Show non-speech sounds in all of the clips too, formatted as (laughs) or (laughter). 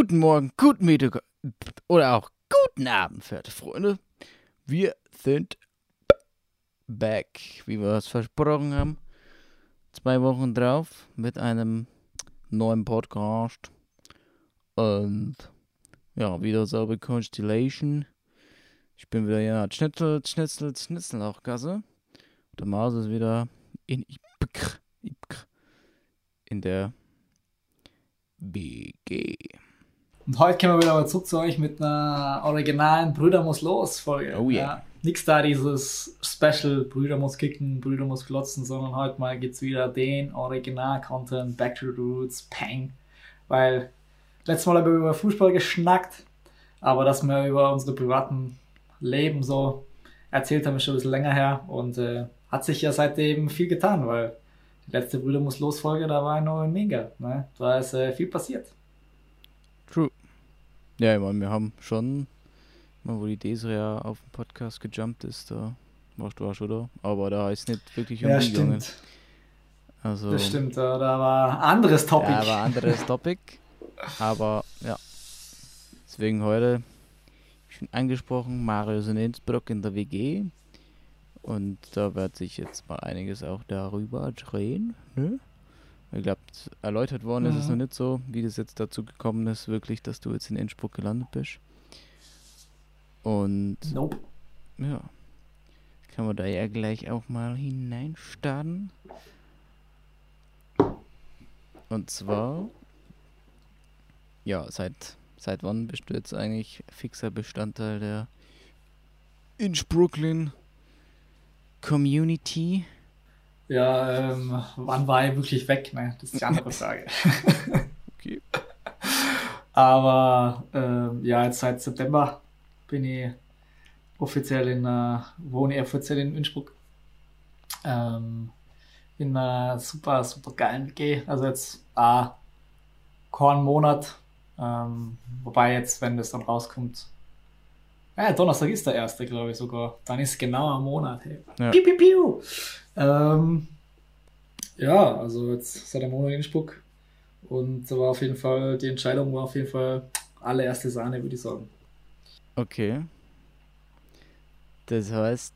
Guten Morgen, guten Mittag oder auch guten Abend, verehrte Freunde. Wir sind back, wie wir es versprochen haben. Zwei Wochen drauf mit einem neuen Podcast. Und ja, wieder selbe Constellation. Ich bin wieder ja Schnitzel, Schnitzel, Schnitzel auch Gasse. Der Maus ist wieder in in der BG. Und heute kommen wir wieder mal zurück zu euch mit einer originalen Brüder muss los Folge. Oh yeah. Ja, nix da dieses Special Brüder muss kicken, Brüder muss glotzen, sondern heute mal geht's wieder den Original-Content, Back to the Roots, Pang. Weil letztes Mal haben wir über Fußball geschnackt, aber dass wir über unsere privaten Leben so erzählt haben, ist schon ein bisschen länger her und äh, hat sich ja seitdem viel getan, weil die letzte Brüder muss los Folge, da war noch mega. Ne? Da ist äh, viel passiert. True. Ja, ich meine, wir haben schon, mal wo die Desiree auf den Podcast gejumpt ist, da warst du auch schon da. Aber da ist nicht wirklich um Ja, gegangen. stimmt. Also, Das stimmt, da war ein anderes Topic. Ja, war ein anderes Topic. Aber ja. Deswegen heute schon angesprochen, Mario ist in Innsbruck in der WG. Und da wird sich jetzt mal einiges auch darüber drehen. Ne? Ich glaube, erläutert worden ist es Mhm. noch nicht so, wie das jetzt dazu gekommen ist, wirklich, dass du jetzt in Innsbruck gelandet bist. Und Nope. ja, kann man da ja gleich auch mal hineinstarten. Und zwar, ja, seit, seit wann bist du jetzt eigentlich fixer Bestandteil der Innsbrucklin Community? Ja, ähm, wann war ich wirklich weg? Ne? Das ist die andere Frage. (laughs) Okay. Aber ähm, ja, jetzt seit September bin ich offiziell in, äh, wohne ich offiziell in Innsbruck. Ähm, in einer super, super geilen WG. Also jetzt äh, kein Monat. Ähm, wobei jetzt, wenn das dann rauskommt, ja, Donnerstag ist der erste, glaube ich sogar. Dann ist genau ein Monat. Hey. Ja. Piu, piu, piu. Ähm, ja, also jetzt seit einem Monat in Innsbruck. Und da war auf jeden Fall, die Entscheidung war auf jeden Fall allererste Sahne, würde ich sagen. Okay. Das heißt,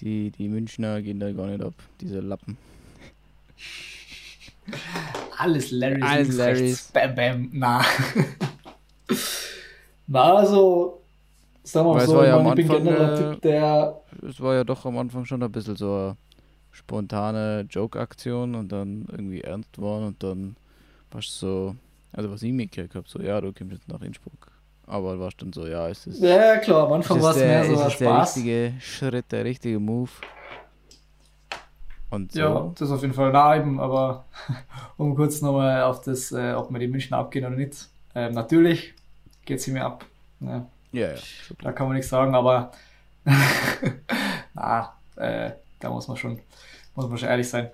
die, die Münchner gehen da gar nicht ab, diese Lappen. (laughs) Alles Larrys. Alles Larrys. Bam, bam, na. (laughs) na, also, sagen wir Weil mal es so, ja ich bin Anfang, generell äh, Typ, der, Es war ja doch am Anfang schon ein bisschen so eine spontane Joke-Aktion und dann irgendwie ernst worden und dann warst du so, also was ich mitgekriegt habe, so, ja, du kommst jetzt nach Innsbruck. Aber warst dann so, ja, ist es ja klar, am Anfang ist war es der, mehr so ist ein es der Spaß. richtige Schritt, der richtige Move. Und so. Ja, das auf jeden Fall nah eben, aber (laughs) um kurz nochmal auf das, äh, ob wir die München abgehen oder nicht. Ähm, natürlich geht sie mir ab. Ne? Ja, ja. Da kann man nichts sagen, aber (laughs) na, äh, da muss man schon, muss man schon ehrlich sein.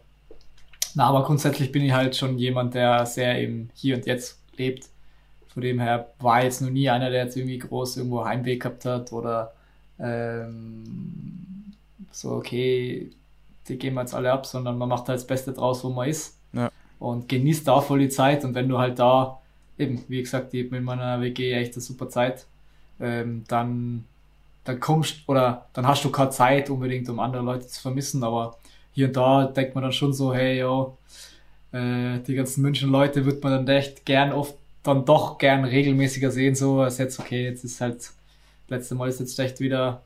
Na, aber grundsätzlich bin ich halt schon jemand, der sehr im Hier und Jetzt lebt. Von dem her war jetzt noch nie einer, der jetzt irgendwie groß irgendwo Heimweh gehabt hat oder ähm, so, okay, die gehen wir jetzt alle ab, sondern man macht halt das Beste draus, wo man ist. Ja. Und genießt da voll die Zeit. Und wenn du halt da, eben, wie gesagt, ich mit meiner WG echt eine super Zeit, ähm, dann, dann kommst oder dann hast du keine Zeit unbedingt, um andere Leute zu vermissen, aber hier und da denkt man dann schon so, hey, yo, äh, die ganzen München Leute wird man dann echt gern oft dann doch gern regelmäßiger sehen, so als jetzt, okay, jetzt ist halt, letzte Mal ist jetzt echt wieder,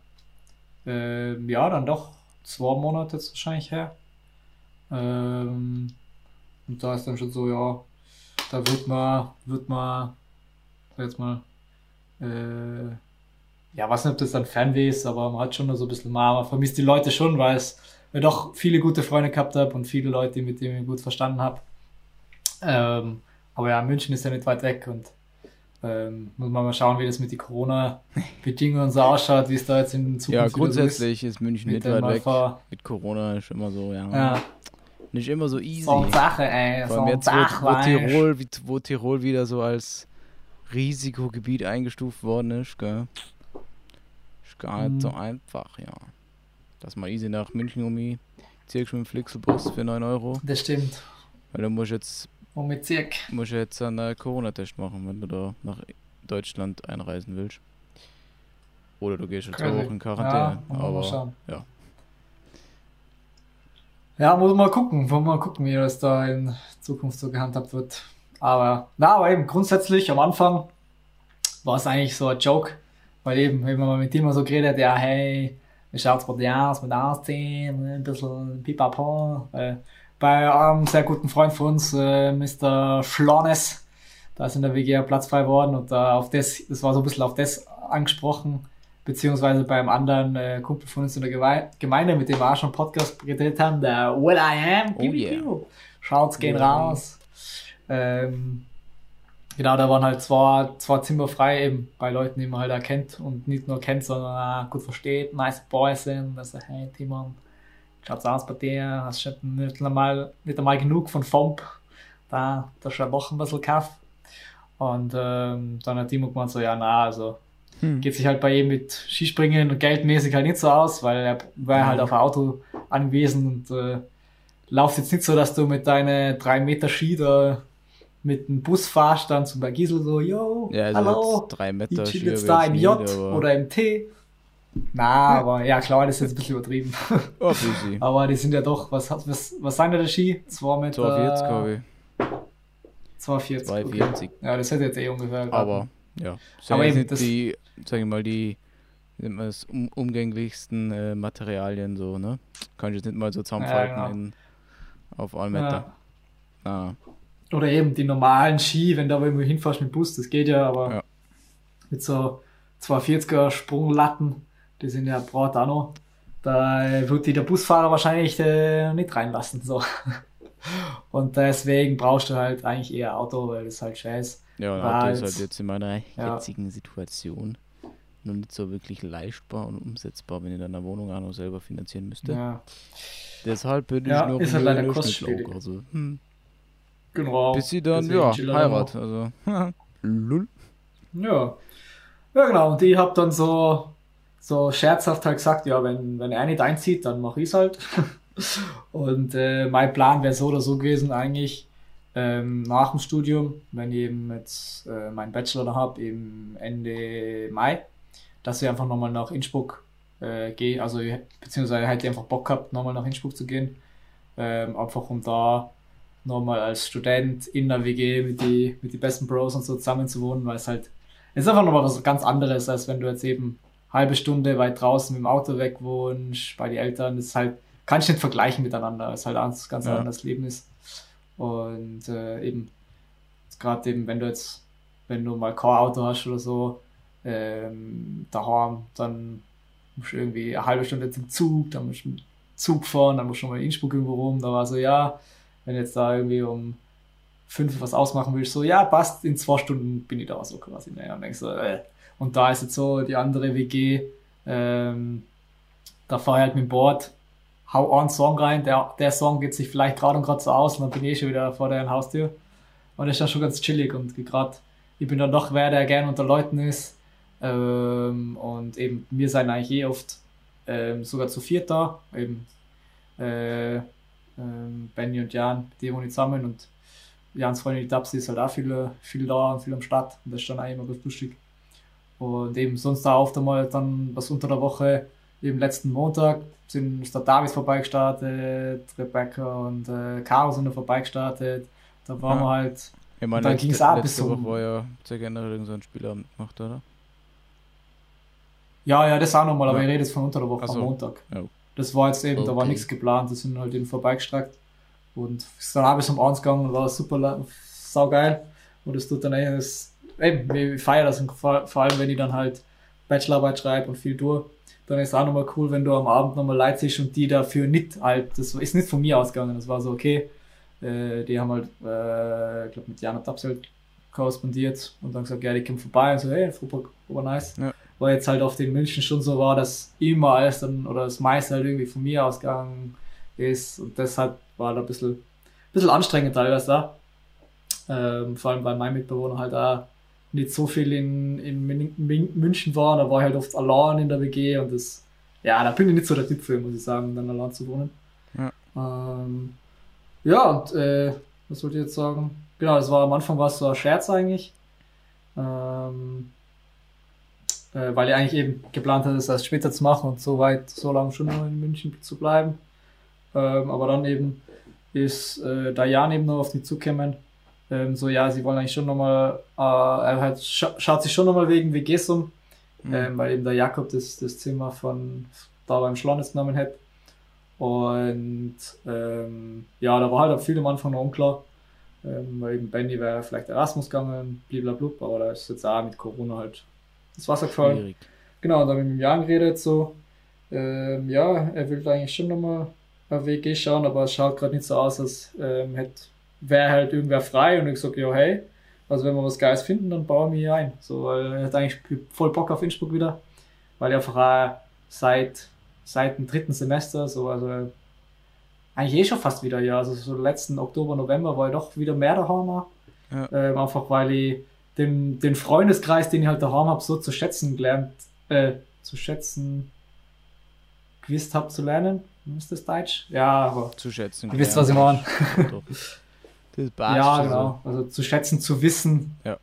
äh, ja, dann doch zwei Monate jetzt wahrscheinlich her. Ähm, und da ist dann schon so, ja, da wird man, wird man, sag jetzt mal, äh, ja, weiß nicht, ob das dann Fernweh ist, aber man hat schon so ein bisschen mal, man vermisst die Leute schon, weil es weil ich doch viele gute Freunde gehabt habe und viele Leute, mit denen ich gut verstanden habe. Ähm, aber ja, München ist ja nicht weit weg und ähm, muss man mal schauen, wie das mit den Corona-Bedingungen so ausschaut, wie es da jetzt in Zukunft Ja, so grundsätzlich ist München Mit nicht weit weg. Mit Corona ist immer so, ja. Ja, Nicht immer so easy. so eine Sache, ey. Vor allem jetzt, wo, Sache, wo, weißt. Tirol, wo Tirol wieder so als Risikogebiet eingestuft worden ist, gell? Ist gar nicht Mhm. so einfach, ja. Dass man easy nach München um ziehst mit dem Flixelbus für 9 Euro. Das stimmt. Weil du musst jetzt um mit Zirk. Musst du jetzt einen Corona-Test machen, wenn du da nach Deutschland einreisen willst. Oder du gehst jetzt zwei Wochen in Quarantäne. Ja, aber mal ja. Ja, muss man mal gucken, muss man mal gucken, wie das da in Zukunft so gehandhabt wird. Aber, na, aber eben grundsätzlich am Anfang war es eigentlich so ein Joke, weil eben, wenn man mit ihm so geredet, ja, hey, wie schaut's bei dir aus mit Ausziehen, ein bisschen pipapo. Äh, bei einem sehr guten Freund von uns, äh, Mr. Schlones, da ist in der WG Platz frei worden und da auf das, das war so ein bisschen auf das angesprochen, beziehungsweise beim anderen äh, Kumpel von uns in der Gewe- Gemeinde, mit dem wir auch schon Podcast geredet haben, der Will I Am. Oh yeah. Schaut's, gehen Am. raus. Ähm, genau, da waren halt zwei, zwei Zimmer frei, eben bei Leuten, die man halt erkennt und nicht nur kennt, sondern auch gut versteht, nice Boys sind. Also, hey Timon, schaut's aus bei dir? Hast du nicht einmal, nicht einmal genug von FOMP? Da, da schon noch ein bisschen Kaff. Und ähm, dann hat Timo gemeint so, ja, na, also Hm. geht sich halt bei ihm mit Skispringen und geldmäßig halt nicht so aus, weil er war halt auf ein Auto angewiesen und äh, lauft jetzt nicht so, dass du mit deinen drei Meter Ski da mit dem Bus fahrst, dann zum Bergisel so, yo, Ja, also hallo, drei ich Meter chill Skier jetzt da im J oder im T. Na, aber ja klar, das ist jetzt ein bisschen übertrieben. (laughs) Oh, aber die sind ja doch, was, was, was sind da der Ski? 2 Meter. 240, glaube ich. 240. 240. Okay. Ja, das hätte jetzt eh ungefähr. Aber, ja. Sind Aber eben, das- die, sag ich mal, die man das, um, umgänglichsten äh, Materialien so, ne? Kann ich jetzt nicht mal so zusammenfalten Ja, genau. in, auf einen Meter. ja. Ah, Oder eben die normalen Ski, wenn du aber irgendwo hinfährst mit dem Bus, das geht ja, aber Ja. mit so 240er Sprunglatten, die sind ja brat auch noch, da wird die der Busfahrer wahrscheinlich äh, nicht reinlassen. So. (laughs) Und deswegen brauchst du halt eigentlich eher Auto, weil das halt scheiß. ja, ein Auto ist halt jetzt in meiner Ja. jetzigen Situation noch nicht so wirklich leistbar und umsetzbar, wenn ich dann eine Wohnung auch noch selber finanzieren müsste. Ja, Deshalb bin Ja, ich noch ist halt leider kostspielig. Also, hm. Genau. Bis sie dann, ja, chill er Heirat. Also, (laughs) lull. Ja. Ja, genau. Und ich hab dann so, so scherzhaft halt gesagt, ja, wenn, wenn er nicht einzieht, dann mach ich's halt. (laughs) Und äh, mein Plan wäre so oder so gewesen, eigentlich ähm, nach dem Studium, wenn ich eben jetzt äh, meinen Bachelor da hab, eben Ende Mai, dass ich einfach nochmal nach Innsbruck äh, gehe, also ich- beziehungsweise hätte ich einfach Bock gehabt, nochmal nach Innsbruck zu gehen, ähm, einfach um da nochmal als Student in der WG mit die, mit die besten Bros und so zusammen zu wohnen, weil es halt, es ist einfach nochmal was ganz anderes, als wenn du jetzt eben halbe Stunde weit draußen mit dem Auto weg wohnst, bei den Eltern, das ist halt, kannst du nicht vergleichen miteinander, es ist halt ein ganz Ja. anderes Leben ist. Und äh, eben, gerade eben, wenn du jetzt, wenn du mal kein Auto hast oder so, ähm, daheim, dann musst du irgendwie eine halbe Stunde zum Zug, dann musst du Zug fahren, dann musst du schon mal in Innsbruck irgendwo rum, da war so, ja, wenn jetzt da irgendwie um fünf was ausmachen willst, so, ja, passt, in zwei Stunden bin ich da, so quasi, naja, und denkst so, äh. Und da ist jetzt so die andere WG, ähm, da fahr ich halt mit dem Board, hau einen Song rein, der, der Song geht sich vielleicht gerade und gerade so aus und dann bin ich eh schon wieder vor der Haustür. Und das ist dann schon ganz chillig und gerade, ich bin dann doch wer, der gerne unter Leuten ist. Ähm, und eben, wir sind eigentlich eh oft ähm, sogar zu viert da. Eben äh, ähm, Benny und Jan, die wohnen zusammen und Jans Freundin, die Tapsi, ist halt auch viel, viel da und viel am Start. Und das ist dann eigentlich immer ganz lustig. Und eben sonst da oft einmal dann was unter der Woche, eben letzten Montag, sind, ist der Davis vorbeigestartet, Rebecca und äh, Caro sind da vorbeigestartet. Da waren Ja. wir halt, Ich meine, dann letzte, ging's auch bis um- Woche war ja sehr generell so ein Spielabend gemacht, oder? ja, ja, das auch nochmal, aber Ja. ich rede jetzt von unter der Woche so. am Montag. Ja. Das war jetzt eben, da war Okay. nichts geplant, das sind halt eben vorbeigestreckt. Und ist dann auch bis um eins gegangen und war super saugeil. Und das tut dann eigentlich, das, eben, ich feiere das und vor, vor allem, wenn ich dann halt Bachelorarbeit schreibe und viel tue, dann ist es auch nochmal cool, wenn du am Abend nochmal Leute siehst und die dafür nicht halt, das ist nicht von mir ausgegangen, das war so okay. Äh, die haben halt, äh, ich glaube mit Jana Tapsel korrespondiert und dann gesagt, ja, die kommen vorbei und so, hey, super, super nice. Ja. Weil jetzt halt auf den München schon so war, dass immer alles dann, oder das meiste halt irgendwie von mir ausgegangen ist und deshalb war da ein bisschen, bisschen anstrengend teilweise da. Ähm, vor allem, weil mein Mitbewohner halt auch nicht so viel in, in München war, da war ich halt oft allein in der WG und das, ja, da bin ich nicht so der Typ für, muss ich sagen, dann allein zu wohnen. Ja. Ähm, ja, und äh, was wollte ich jetzt sagen? genau, das war am Anfang war es so ein Scherz eigentlich. Ähm, äh, weil ich eigentlich eben geplant hatte, es erst später zu machen und so weit, so lange schon noch in München zu bleiben. Ähm, aber dann eben ist äh, Jan eben noch auf die zugekommen. Ähm, so, ja, sie wollen eigentlich schon nochmal, äh, er halt scha schaut sich schon nochmal wegen WGs um, mhm. ähm, weil eben der Jakob das, das Zimmer von da beim Schlannes genommen hat. Und ähm, ja, da war halt auch viel am Anfang noch unklar. Ähm, weil eben Benny wäre vielleicht Erasmus gegangen, blablabla, aber da ist jetzt auch mit Corona halt ins Wasser gefallen. Schwierig. Genau, und dann mit dem Jan geredet so, ähm, ja, er will eigentlich schon nochmal auf WG schauen, aber es schaut gerade nicht so aus, als ähm, wäre halt irgendwer frei und ich sag, ja, hey, also wenn wir was Geiles finden, dann bauen wir hier ein. So, weil er hat eigentlich voll Bock auf Innsbruck wieder, weil er einfach auch seit, seit dem dritten Semester, so, also eigentlich eh schon fast wieder, ja, also so letzten Oktober, November war ich doch wieder mehr daheim. Ja. Ähm, einfach weil ich den, den Freundeskreis, den ich halt daheim habe, so zu schätzen gelernt, äh, zu schätzen, gewusst habe zu lernen. Ist das Deutsch? Ja, aber. Zu schätzen. Ihr wisst, was ich meine. ja, genau. Also zu schätzen, zu wissen. Ja.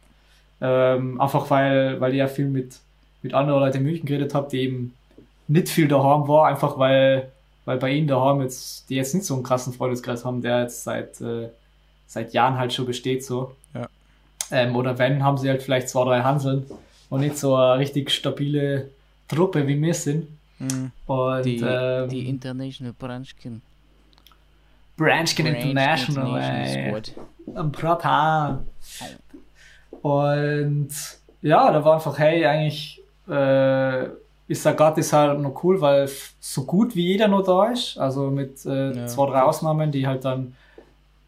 Ähm, einfach weil, weil ich ja viel mit, mit anderen Leuten in München geredet habe, die eben nicht viel daheim war, einfach weil, weil bei ihnen daheim jetzt, die jetzt nicht so einen krassen Freundeskreis haben, der jetzt seit, äh, seit Jahren halt schon besteht, so. Ähm, oder wenn, haben sie halt vielleicht zwei, drei Hanseln und nicht so eine richtig stabile Truppe wie wir sind. Mhm. Und, die, ähm, die International Branchkin. Branchkin Branch International, ey. Ein Pratar. Und ja, da war einfach, hey, eigentlich äh, ist der Gattis halt noch cool, weil so gut wie jeder noch da ist. Also mit äh, ja, zwei, drei Ausnahmen, die halt dann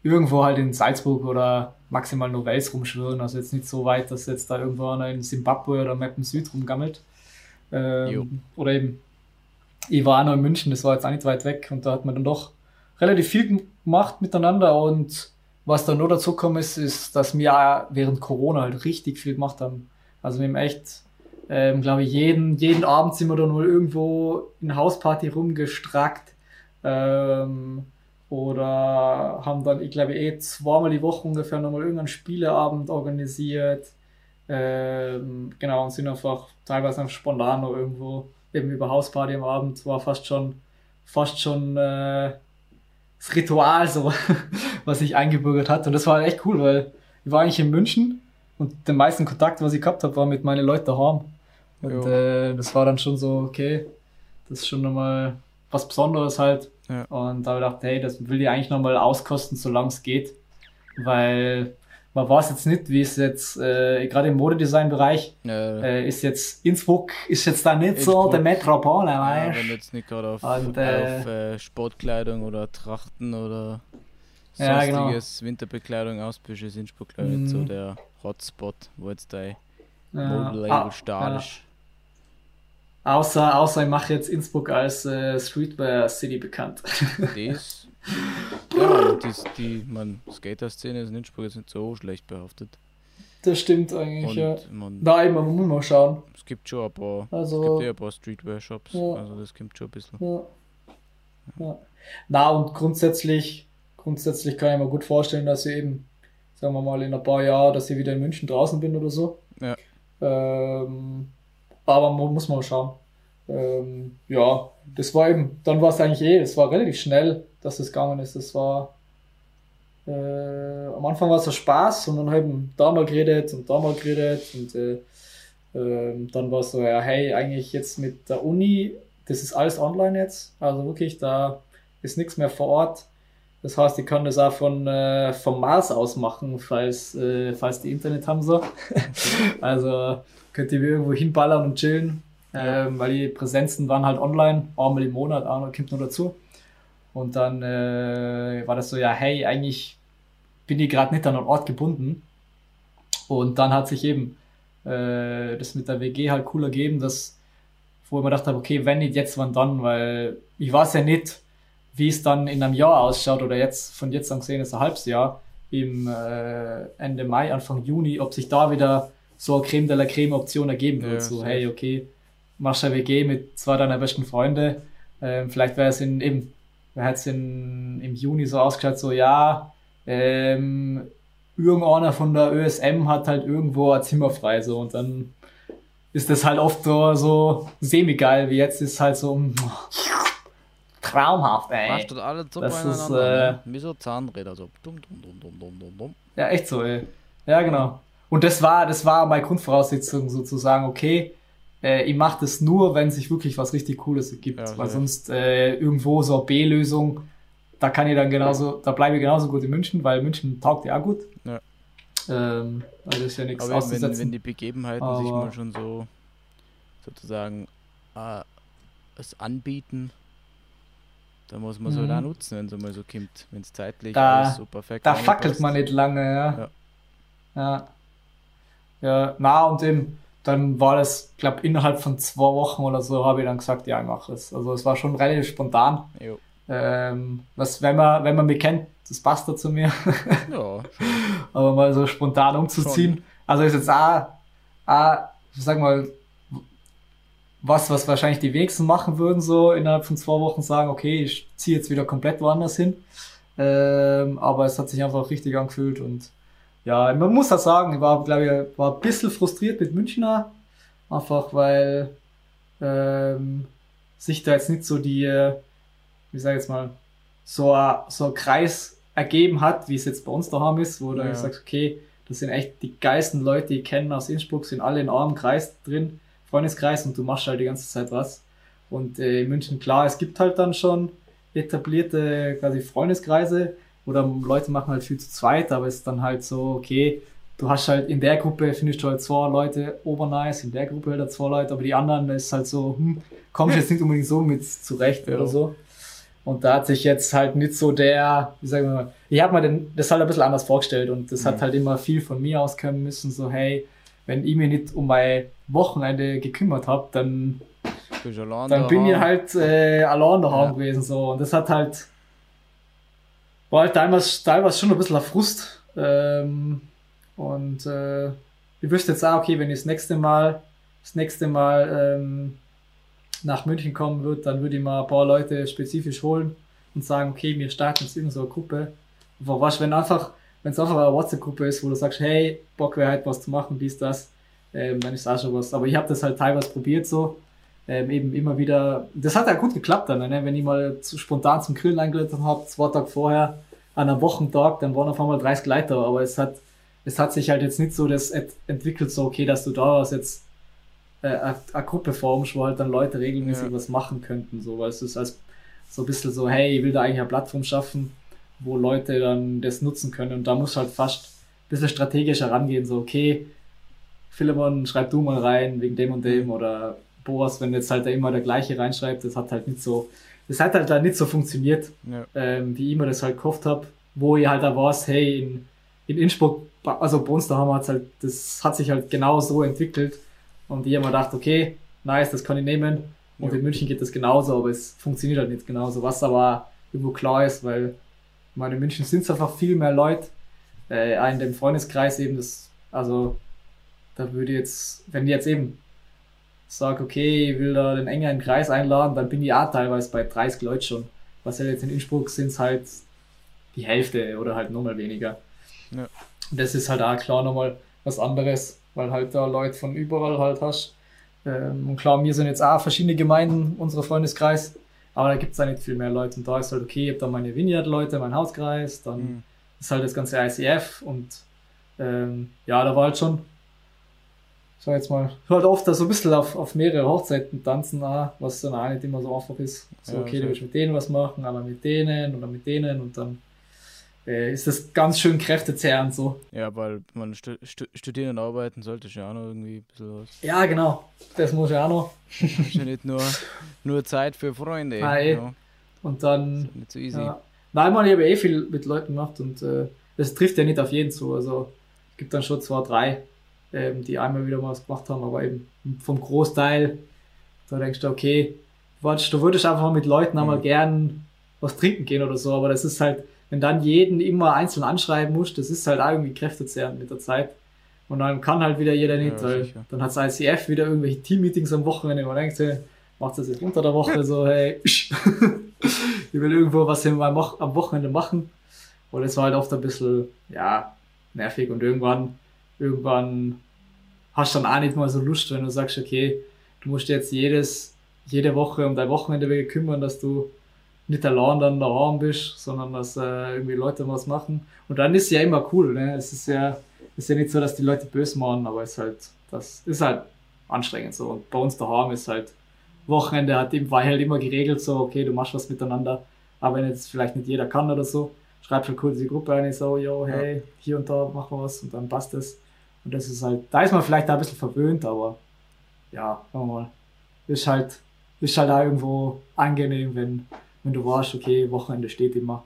irgendwo halt in Salzburg oder maximal nur Wels rumschwirren. Also jetzt nicht so weit, dass jetzt da irgendwo einer in Zimbabwe oder Mappen Süd rumgammelt. Ähm, oder eben, ich war auch noch in München, das war jetzt auch nicht weit weg und da hat man dann doch relativ viel gemacht miteinander und was dann nur dazu gekommen ist, ist, dass wir auch während Corona halt richtig viel gemacht haben. Also wir haben echt, ähm, glaube ich, jeden, jeden Abend sind wir dann wohl irgendwo in Hausparty rumgestrackt. Ähm, oder haben dann, ich glaube, eh zweimal die Woche ungefähr nochmal irgendeinen Spieleabend organisiert. Ähm, genau, und sind einfach teilweise einfach spontan noch irgendwo eben über Hausparty am Abend. War fast schon, fast schon äh, das Ritual, so, (laughs) was sich eingebürgert hat. Und das war echt cool, weil ich war eigentlich in München und den meisten Kontakt, was ich gehabt habe, war mit meinen Leuten daheim. Und äh, das war dann schon so, okay, das ist schon nochmal was Besonderes halt. Ja. Und da habe ich gedacht, hey, das will ich eigentlich nochmal auskosten, solange es geht. Weil man weiß jetzt nicht, wie es jetzt, äh, gerade im Modedesign-Bereich, ja. äh, ist jetzt Innsbruck, ist jetzt da nicht Innsbruck, so der Metropole, ja, Wenn du jetzt nicht gerade auf, Und, äh, auf äh, Sportkleidung oder Trachten oder ja, genau. Winterbekleidung ausbüsst, ist Innsbruck, glaube ich, mm. so der Hotspot, wo jetzt dein. Modelabel ah, starr ist. Außer, außer ich mache jetzt Innsbruck als äh, Streetwear City bekannt. (laughs) Das, ja, das, die, man, Skater-Szene ist in Innsbruck jetzt nicht so schlecht behaftet. Das stimmt eigentlich, Und ja. Man, Nein, man muss mal schauen. Es gibt schon ein paar, also, es gibt eh ein paar Streetwear-Shops, ja. also das kommt schon ein bisschen. Ja. ja. Na, und grundsätzlich, grundsätzlich kann ich mir gut vorstellen, dass ich eben, sagen wir mal, in ein paar Jahren, dass ich wieder in München draußen bin oder so. Ja. Ähm, aber man muss mal schauen. Ähm, ja, das war eben, dann war es eigentlich eh, es war relativ schnell, dass es gegangen ist. Das war, äh, am Anfang war es so Spaß und dann haben da mal geredet und da mal geredet und äh, äh, dann war es so, ja, hey, eigentlich jetzt mit der Uni, das ist alles online jetzt, also wirklich, da ist nichts mehr vor Ort. Das heißt, ich kann das auch von äh, vom Mars aus machen, falls, äh, falls die Internet haben so. (laughs) also könnt ihr irgendwo hinballern und chillen, ja. ähm, weil die Präsenzen waren halt online, einmal im Monat, einmal kommt noch dazu. Und dann äh, war das so, ja, hey, eigentlich bin ich gerade nicht an einen Ort gebunden. Und dann hat sich eben äh, das mit der WG halt cool ergeben, dass, wo ich mir gedacht habe, okay, wenn nicht jetzt, wann dann, weil ich weiß ja nicht, wie es dann in einem Jahr ausschaut oder jetzt, von jetzt an gesehen ist ein halbes Jahr, im äh, Ende Mai, Anfang Juni, ob sich da wieder so eine Creme de la Creme Option ergeben wird. Ja, so, hey, okay, machst du eine WG mit zwei deiner besten Freunde. Ähm, vielleicht wäre es in, eben, wäre es in, im Juni so ausgeschaut, so, ja, ähm, irgendeiner von der ÖSM hat halt irgendwo ein Zimmer frei, so, und dann ist das halt oft so, so semi-geil, wie jetzt ist halt so, traumhaft, ey. Machst du alles so Das ist, beieinander, äh, ne? Wie so Zahnräder, so dumm, dumm, dumm, dumm, dumm, dumm, dumm. Ja, echt so, ey. Ja, genau. Und das war, das war meine Grundvoraussetzung, sozusagen, okay, äh, ich mache das nur, wenn sich wirklich was richtig Cooles ergibt. Ja, weil sonst äh, irgendwo so eine B-Lösung, da kann ich dann genauso, da bleibe ich genauso gut in München, weil München taugt ja auch gut. Ja. Ähm, also ist ja nichts Aber eben, wenn, auszusetzen. wenn die Begebenheiten sich Aber- mal schon so sozusagen äh, es anbieten, dann muss man es halt Mhm. auch nutzen, wenn es mal so kommt, wenn es zeitlich Da- alles so perfekt Da fackelt man nicht lange, ja. Ja. Ja. Ja, na und eben, dann war das, glaube innerhalb von zwei Wochen oder so, habe ich dann gesagt, ja, ich mache es. Also es war schon relativ spontan. Jo. Ähm, was, wenn man, wenn man mich kennt, das passt da zu mir, (laughs) Ja, aber mal so spontan umzuziehen. Also ist jetzt auch, auch, sag mal, was, was wahrscheinlich die wenigsten machen würden, so innerhalb von zwei Wochen sagen, okay, ich ziehe jetzt wieder komplett woanders hin. Ähm, aber es hat sich einfach richtig angefühlt und ja, man muss auch sagen, ich war, glaube ich, war ein bisschen frustriert mit Münchner, einfach weil ähm, sich da jetzt nicht so die, äh, wie sag ich jetzt mal, so ein, so ein Kreis ergeben hat, wie es jetzt bei uns daheim ist, wo du Ja. sagst, okay, das sind echt die geilsten Leute, die ich kenne aus Innsbruck, sind alle in einem Kreis drin, Freundeskreis und du machst halt die ganze Zeit was. Und äh, in München, klar, es gibt halt dann schon etablierte quasi Freundeskreise oder Leute machen halt viel zu zweit, aber es ist dann halt so, okay, du hast halt in der Gruppe findest du halt zwei Leute obernice, in der Gruppe halt zwei Leute, aber die anderen ist halt so, hm, kommst jetzt nicht unbedingt so mit zurecht Ja. oder so. Und da hat sich jetzt halt nicht so der, wie sagen wir mal, ich habe mir den, das halt ein bisschen anders vorgestellt und das hat Mhm. halt immer viel von mir auskommen müssen, so hey, wenn ich mich nicht um mein Wochenende gekümmert habe, dann, dann bin ich halt äh, allein daheim Ja. gewesen so und das hat halt war halt teilweise, teilweise schon ein bisschen ein Frust ähm, und äh, ich wüsste jetzt auch, okay, wenn ich das nächste Mal das nächste Mal ähm, nach München kommen wird, dann würde ich mal ein paar Leute spezifisch holen und sagen, okay, wir starten jetzt irgendeine so eine Gruppe. Einfach was, wenn einfach, wenn es einfach eine WhatsApp-Gruppe ist, wo du sagst, hey, Bock wäre halt was zu machen, dies, das, ähm, dann ist auch schon was. Aber ich habe das halt teilweise probiert so, ähm, eben immer wieder, das hat ja gut geklappt dann, ne? wenn ich mal zu, spontan zum Grillen eingeladen habe, zwei Tage vorher, an einem Wochentag, dann waren auf einmal 30 Leute, da. aber es hat, es hat sich halt jetzt nicht so das ent entwickelt, so, okay, dass du daraus jetzt äh, eine eine Gruppe formst, wo halt dann Leute regelmäßig Ja. was machen könnten, so, weil es ist als so ein bisschen so, hey, ich will da eigentlich eine Plattform schaffen, wo Leute dann das nutzen können und da muss halt fast ein bisschen strategisch herangehen, so, okay, Philemon, schreib du mal rein, wegen dem und dem, oder Boas, wenn jetzt halt da immer der gleiche reinschreibt, das hat halt nicht so, das hat halt da nicht so funktioniert, Ja. ähm, wie ich mir das halt gehofft hab, wo ich halt da war's, hey, in, in Innsbruck, also bei uns daheim hat's halt, das hat sich halt genau so entwickelt und ich mir gedacht, okay, nice, das kann ich nehmen und Ja. in München geht das genauso, aber es funktioniert halt nicht genauso, was aber irgendwo klar ist, weil ich meine, in München sind's einfach viel mehr Leute, äh, in dem Freundeskreis eben das, also da würde ich jetzt, wenn jetzt eben sage, okay, ich will da den engeren Kreis einladen, dann bin ich auch teilweise bei 30 Leuten schon. Was ja jetzt in Innsbruck sind halt die Hälfte oder halt nochmal weniger. Ja. Und das ist halt auch klar nochmal was anderes, weil halt da Leute von überall halt hast. Ähm, und klar, wir sind jetzt auch verschiedene Gemeinden, unser Freundeskreis, aber da gibt's da nicht viel mehr Leute. Und da ist halt okay, ich hab da meine Vineyard-Leute, mein Hauskreis, dann Mhm. ist halt das ganze ICF und ähm, ja, da war halt schon, sag jetzt mal, halt oft da so ein bisschen auf, auf mehrere Hochzeiten tanzen, auch, was dann auch nicht immer so einfach ist. So, Ja, okay, du so. willst mit denen was machen, aber mit denen oder mit denen und dann äh, ist das ganz schön kräftezehrend so. Ja, weil man stu stu studieren und arbeiten sollte ja auch noch irgendwie ein bisschen was. Ja, genau, das muss ich auch noch. Ist ja nicht nur, nur Zeit für Freunde. Eh. ja. Und dann Nicht so easy. Ja. Nein, man, ich habe eh viel mit Leuten gemacht und äh, das trifft ja nicht auf jeden zu. Also es gibt dann schon zwei, drei, ähm, die einmal wieder mal was gemacht haben, aber eben vom Großteil, da denkst du, okay, warte, du würdest einfach mal mit Leuten einmal Mhm. gern was trinken gehen oder so, aber das ist halt, wenn dann jeden immer einzeln anschreiben musst, das ist halt irgendwie kräftezehrend mit der Zeit. Und dann kann halt wieder jeder nicht, Ja, weil sicher. dann hat das ICF wieder irgendwelche Teammeetings am Wochenende, wo man denkt, hey, macht das jetzt unter der Woche so, hey, (laughs) ich will irgendwo was am Wochenende machen. Und es war halt oft ein bisschen, ja, nervig und irgendwann, irgendwann hast du dann auch nicht mal so Lust, wenn du sagst, okay, du musst jetzt jedes, jede Woche um dein Wochenende kümmern, dass du nicht allein dann daheim bist, sondern dass äh, irgendwie Leute was machen. Und dann ist es ja immer cool, ne? Es ist ja, ist ja nicht so, dass die Leute böse machen, aber es ist halt, das ist halt anstrengend so. Und bei uns daheim ist halt, Wochenende hat eben, war halt immer geregelt, so, okay, du machst was miteinander, aber wenn jetzt vielleicht nicht jeder kann oder so, schreibst halt kurz die Gruppe ein, so, yo, hey, hier und da machen wir was und dann passt es. Und das ist halt, da ist man vielleicht ein bisschen verwöhnt, aber ja, sagen wir mal, ist halt, ist halt auch irgendwo angenehm, wenn, wenn du weißt, okay, Wochenende steht immer.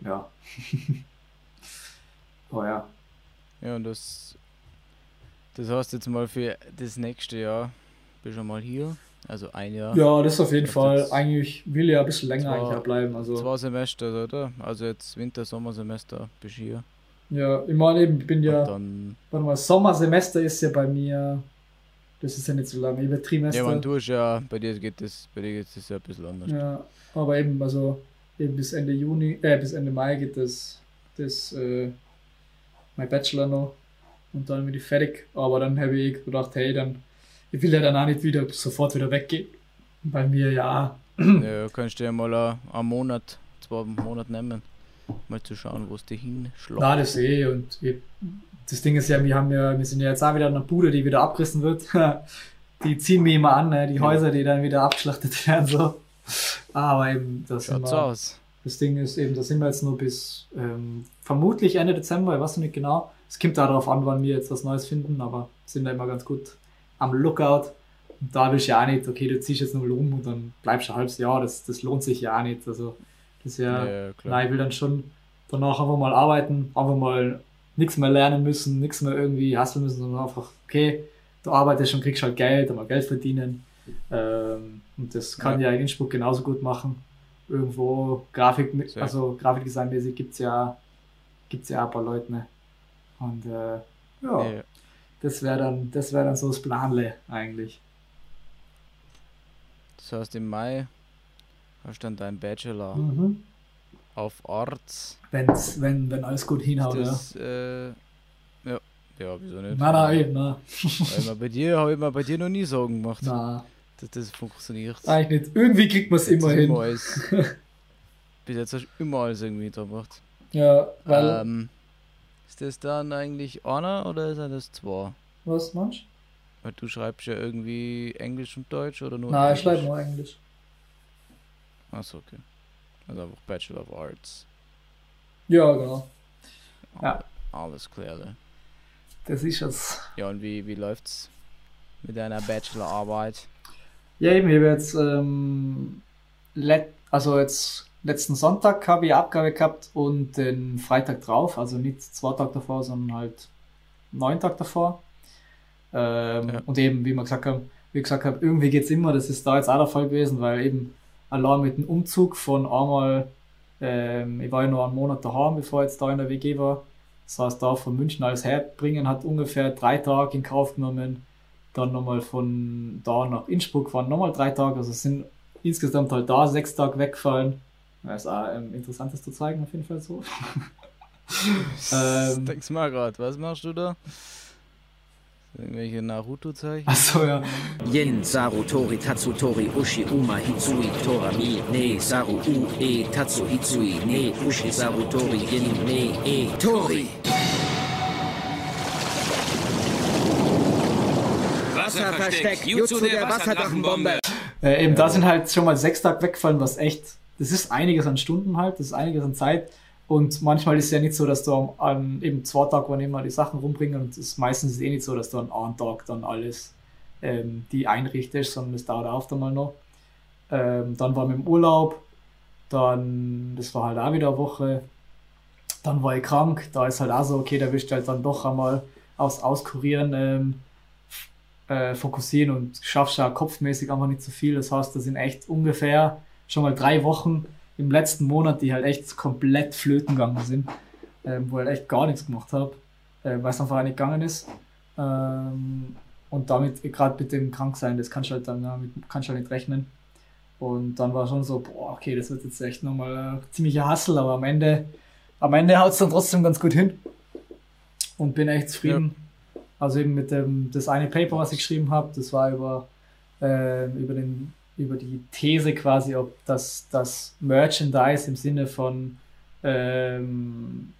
Ja. (laughs) oh ja. Ja, und das, das heißt jetzt mal für das nächste Jahr, bist du mal hier. Also ein Jahr. Ja, das auf jeden Fall. Eigentlich will ich ja ein bisschen länger Zwei- eigentlich bleiben. Also, Zwei Semester, oder? Also jetzt Winter, Sommersemester bist du hier. Ja, ich meine eben, ich bin ja, dann. warte mal, Sommersemester ist ja bei mir, das ist ja nicht so lange, über Trimester. Ja, man, du hast ja, bei dir geht das, bei dir geht das ja ein bisschen anders. Ja, aber eben, also eben bis Ende Juni, äh, bis Ende Mai geht das, das, äh, mein Bachelor noch und dann bin ich fertig. Aber dann habe ich gedacht, hey, dann, ich will ja dann auch nicht wieder sofort wieder weggehen. Bei mir ja, Ja, kannst du ja mal ein- einen Monat, zwei Monate nehmen. Mal zu schauen, wo es dich hinschlägt. na, das eh und ich, das Ding ist ja, wir haben ja, wir sind ja jetzt auch wieder in einer Bude, die wieder abgerissen wird. (laughs) die ziehen mir immer an, ne? die. Häuser, die dann wieder abgeschlachtet werden, so. Aber eben, das Schaut so aus. Das Ding ist eben, da sind wir jetzt nur bis ähm, vermutlich Ende Dezember, ich weiß noch nicht genau. Es kommt darauf an, wann wir jetzt was Neues finden, aber sind da immer ganz gut am Lookout. Und da willst du ja auch nicht, okay, du ziehst jetzt nur um und dann bleibst du ein halbes Jahr, das, das lohnt sich ja auch nicht. Also, das ist ja, Ja, klar. nein, ich will dann schon danach einfach mal arbeiten, einfach mal nichts mehr lernen müssen, nichts mehr irgendwie hasseln müssen, sondern einfach, okay, du arbeitest und kriegst halt Geld, einmal Geld verdienen. Ähm, und das kann ja. in Innsbruck genauso gut machen. Irgendwo Grafik, Sehr. also Grafikdesignmäßig gibt's ja, gibt's ja ein paar Leute, ne? Und äh, ja, Ja. das wäre dann, das wäre dann so das Planle eigentlich. Das heißt, im Mai hast du dann deinen Bachelor Mhm. auf Arts. Wenn's, wenn, wenn alles gut hinhaut, ja. Das, äh, ja. Ja, wieso nicht? Na, na, eben, na. Weil man bei dir habe ich mir bei dir noch nie Sorgen gemacht, Na, dass das funktioniert. eigentlich nicht. Irgendwie kriegt man es immer ist hin. alles, (laughs) bis jetzt hast du immer alles irgendwie da gemacht. Ja, weil, Ähm, ist das dann eigentlich einer oder sind das zwei? was meinst Weil du schreibst ja irgendwie Englisch und Deutsch oder nur Nein, ich Englisch? schreibe nur Englisch. Achso, okay. Also einfach Bachelor of Arts. Ja, genau. Ja. Alles klar. ne? Das ist es. Ja, und wie, wie läuft's mit deiner Bachelorarbeit? Ja, eben, ich habe jetzt, ähm, let, also jetzt letzten Sonntag habe ich Abgabe gehabt und den Freitag drauf, also nicht zwei Tage davor, sondern halt neun Tage davor. Ähm, Ja. Und eben, wie wir gesagt haben, wie gesagt habe, irgendwie geht's immer, das ist da jetzt auch der Fall gewesen, weil eben allein mit dem Umzug von einmal, ähm, ich war ja nur einen Monat daheim, bevor ich jetzt da in der WG war. Das heißt, da von München alles herbringen hat ungefähr drei Tage in Kauf genommen. Dann nochmal von da nach Innsbruck waren nochmal drei Tage. Also sind insgesamt halt da sechs Tage weggefallen. Das ist auch ähm, interessantes zu zeigen, auf jeden Fall so. (laughs) Ähm. Denkst mal gerade, was machst du da? Irgendwelche Naruto-Zeichen? Achso, ja. Yin Saru Tori Tatsu Tori Ushi Uma Hitsui Tora Mi Ne Saru U E Tatsu Hitsui Ne Ushi Saru Tori Yin Ne E Tori Wasserversteck Jutsu der Wasserdrachenbombe Äh, eben, da sind halt schon mal sechs Tage weggefallen, was echt, das ist einiges an Stunden halt, das ist einiges an Zeit. Und manchmal ist es ja nicht so, dass du am- an eben zwei Tagen, wann immer die Sachen rumbringen und es ist meistens eh nicht so, dass du an einem Tag dann alles ähm, die einrichtest, sondern es dauert auch dann mal noch. Ähm, dann war wir im Urlaub, dann, das war halt auch wieder eine Woche. Dann war ich krank, da ist halt auch so, okay, da willst du halt dann doch einmal aufs Auskurieren ähm, äh, fokussieren und schaffst ja kopfmäßig einfach nicht so viel. Das heißt, das sind echt ungefähr schon mal drei Wochen im letzten Monat, die halt echt komplett flöten gegangen sind, ähm, wo ich halt echt gar nichts gemacht habe, äh, weil es einfach nicht gegangen ist. Ähm, und damit, gerade mit dem Kranksein, das kannst du halt dann damit kannst du halt nicht rechnen. Und dann war schon so, boah, okay, das wird jetzt echt nochmal äh, ziemlicher Hassel, aber am Ende, am Ende haut es dann trotzdem ganz gut hin. und bin echt zufrieden. Ja. Also eben mit dem, das eine Paper, was ich geschrieben habe, das war über, äh, über, den, über die These quasi, ob das, das Merchandise im Sinne von ähm,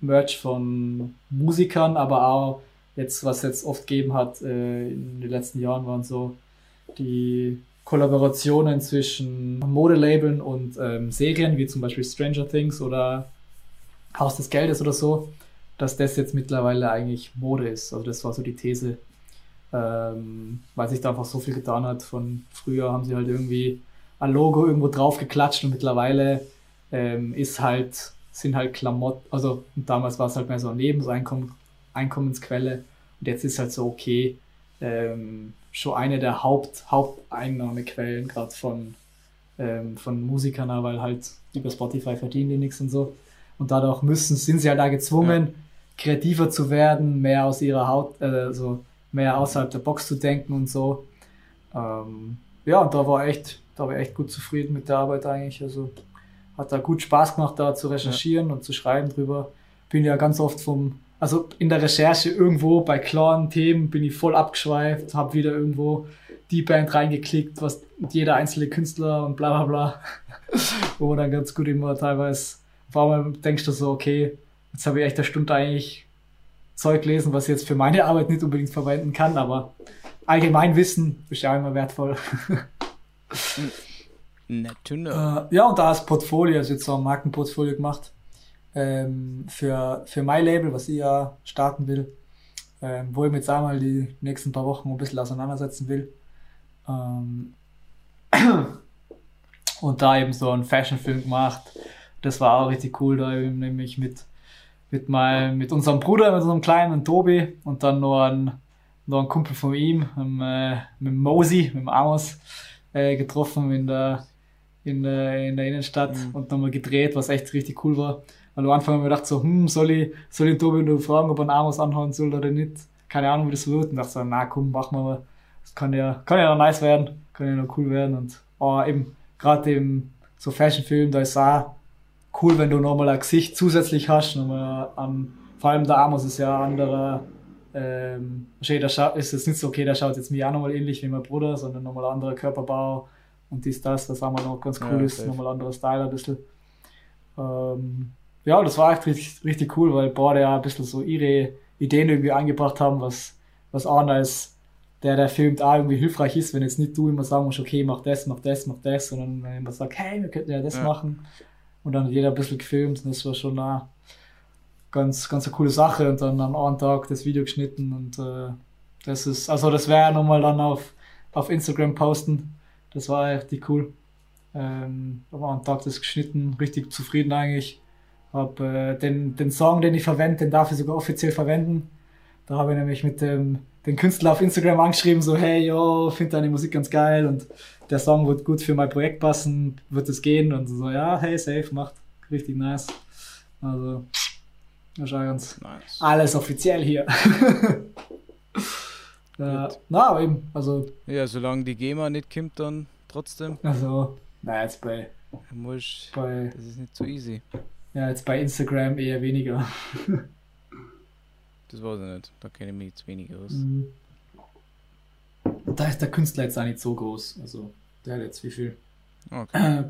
Merch von Musikern, aber auch jetzt, was jetzt oft gegeben hat äh, in den letzten Jahren, waren so die Kollaborationen zwischen Modelabeln und ähm, Serien, wie zum Beispiel Stranger Things oder Haus des Geldes oder so, dass das jetzt mittlerweile eigentlich Mode ist. Also das war so die These, ähm, weil sich da einfach so viel getan hat. Von früher haben sie halt irgendwie ein Logo irgendwo drauf geklatscht und mittlerweile ähm, ist halt, sind halt Klamotten, also damals war es halt mehr so eine Nebeneinkommensquelle und jetzt ist halt so, okay, ähm, schon eine der Haupt, Haupteinnahmequellen gerade von, ähm, von Musikern, weil halt über Spotify verdienen die nichts und so. Und dadurch müssen, sind sie halt da gezwungen, ja. kreativer zu werden, mehr aus ihrer Haut, äh, so mehr außerhalb der Box zu denken und so. Ähm, ja, und da war echt, da war echt gut zufrieden mit der Arbeit eigentlich. Also hat da gut Spaß gemacht, da zu recherchieren ja. und zu schreiben drüber. Bin ja ganz oft vom also in der Recherche irgendwo bei klaren Themen bin ich voll abgeschweift, habe wieder irgendwo die Band reingeklickt, was jeder einzelne Künstler und bla bla bla, (laughs) wo man dann ganz gut immer teilweise, vor allem denkst du so, okay, jetzt habe ich echt eine Stunde eigentlich Zeug gelesen, was ich jetzt für meine Arbeit nicht unbedingt verwenden kann, aber allgemein Wissen ist ja immer wertvoll. Know. Äh, ja, und da ist Portfolio, also jetzt so ein Markenportfolio gemacht ähm, für, für mein Label, was ich ja starten will, ähm, wo ich mich jetzt einmal die nächsten paar Wochen ein bisschen auseinandersetzen will. Ähm, (clears throat) und da eben so einen Fashion-Film gemacht. Das war auch richtig cool, da eben nämlich mit, mit, mein, mit unserem Bruder, mit unserem kleinen Tobi und dann noch ein, noch ein Kumpel von ihm, mit, äh, mit Mosey, mit dem Amos, äh, getroffen in der, in der, in der Innenstadt mhm. und nochmal gedreht, was echt richtig cool war. Weil am Anfang haben wir gedacht so, hm, soll ich, soll ich Tobi nur fragen, ob er einen Amos anhauen soll oder nicht? Keine Ahnung, wie das wird. Und dachte so, na komm, machen wir mal. Das kann ja, kann ja noch nice werden, kann ja noch cool werden. Und oh, eben, gerade im so Fashion-Film, da ist auch cool, wenn du nochmal ein Gesicht zusätzlich hast. Nochmal an, vor allem der Amos ist ja ein anderer, ähm, ist jetzt nicht so, okay, der schaut jetzt mir auch nochmal ähnlich wie mein Bruder, sondern nochmal anderer Körperbau und dies, das, was auch mal noch ganz cool ja, ist, nochmal anderer Style ein bisschen. Ähm, ja, das war echt richtig, richtig cool, weil beide ja ein bisschen so ihre Ideen irgendwie eingebracht haben, was, was auch als der, der filmt, auch irgendwie hilfreich ist, wenn jetzt nicht du immer sagen musst, okay, mach das, mach das, mach das, sondern wenn jemand sagt, hey, wir könnten ja das ja. machen. Und dann hat jeder ein bisschen gefilmt und das war schon eine ganz, ganz eine coole Sache und dann am einen Tag das Video geschnitten und äh, das ist, also das wäre ja nochmal dann auf, auf Instagram posten. Das war richtig cool. Ähm, am einen Tag das geschnitten, richtig zufrieden eigentlich. Hab, äh, den, den Song, den ich verwende, den darf ich sogar offiziell verwenden. Da habe ich nämlich mit dem den Künstler auf Instagram angeschrieben, so, hey, yo, finde deine Musik ganz geil und der Song wird gut für mein Projekt passen, wird es gehen? Und so, ja, hey, safe, macht richtig nice. Also, das war ganz nice. alles offiziell hier. (laughs) ja, na, aber eben, also. Ja, solange die GEMA nicht kommt, dann trotzdem. Also, na, jetzt bei. Muss, bei das ist nicht so easy. Ja, jetzt bei Instagram eher weniger. (laughs) das weiß ich nicht. Da kenne ich mich jetzt weniger aus. Mhm. Da ist der Künstler jetzt auch nicht so groß. Also, der hat jetzt wie viel? Okay.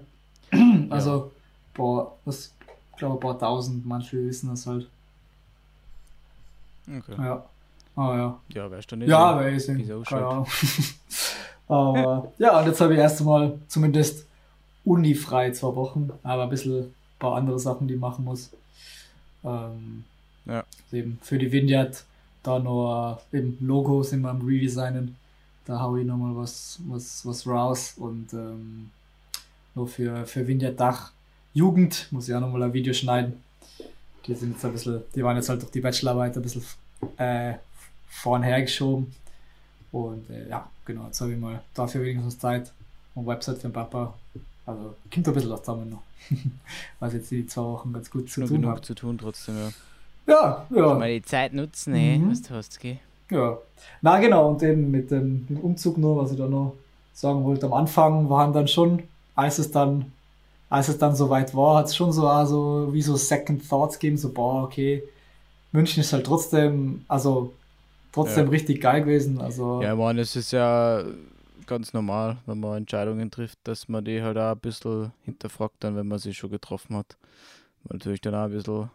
(clears throat) also, ja. boah, was, ich glaube, ein paar tausend, manche wissen das halt. Okay. Ja. Ah, ja. Ja, weißt du nicht? Ja, weiß ich. Keine Ahnung. (laughs) aber, ja, und jetzt habe ich erst einmal zumindest unifrei zwei Wochen, aber ein bisschen paar andere Sachen, die machen muss. Ähm, ja. Eben für die Vineyard da noch eben Logos in meinem Redesignen. Da haue ich nochmal was, was, was raus und ähm, nur für, für Vineyard Dach Jugend muss ich auch nochmal ein Video schneiden. Die sind jetzt ein bisschen, die waren jetzt halt durch die Bachelorarbeit ein bisschen äh, vornher geschoben. Und äh, ja, genau, jetzt habe ich mal dafür wenigstens Zeit und Website für den Papa also kommt ein bisschen was zusammen noch. (laughs) Was jetzt die zwei Wochen ganz gut zu tun genug zu tun trotzdem, ja. Ja, ja. Mal die Zeit nutzen, ey, mhm. was du hast, gell? Ja. Na genau, und eben mit dem, dem Umzug nur, was ich da noch sagen wollte, am Anfang waren dann schon, als es dann, als es dann soweit war, hat es schon so also wie so Second Thoughts gegeben, so boah, okay, München ist halt trotzdem, also trotzdem Ja. richtig geil gewesen. Also Ja, ich meine, es ist ja ganz normal, wenn man Entscheidungen trifft, dass man die halt auch ein bisschen hinterfragt, dann, wenn man sie schon getroffen hat. Weil natürlich dann auch ein bisschen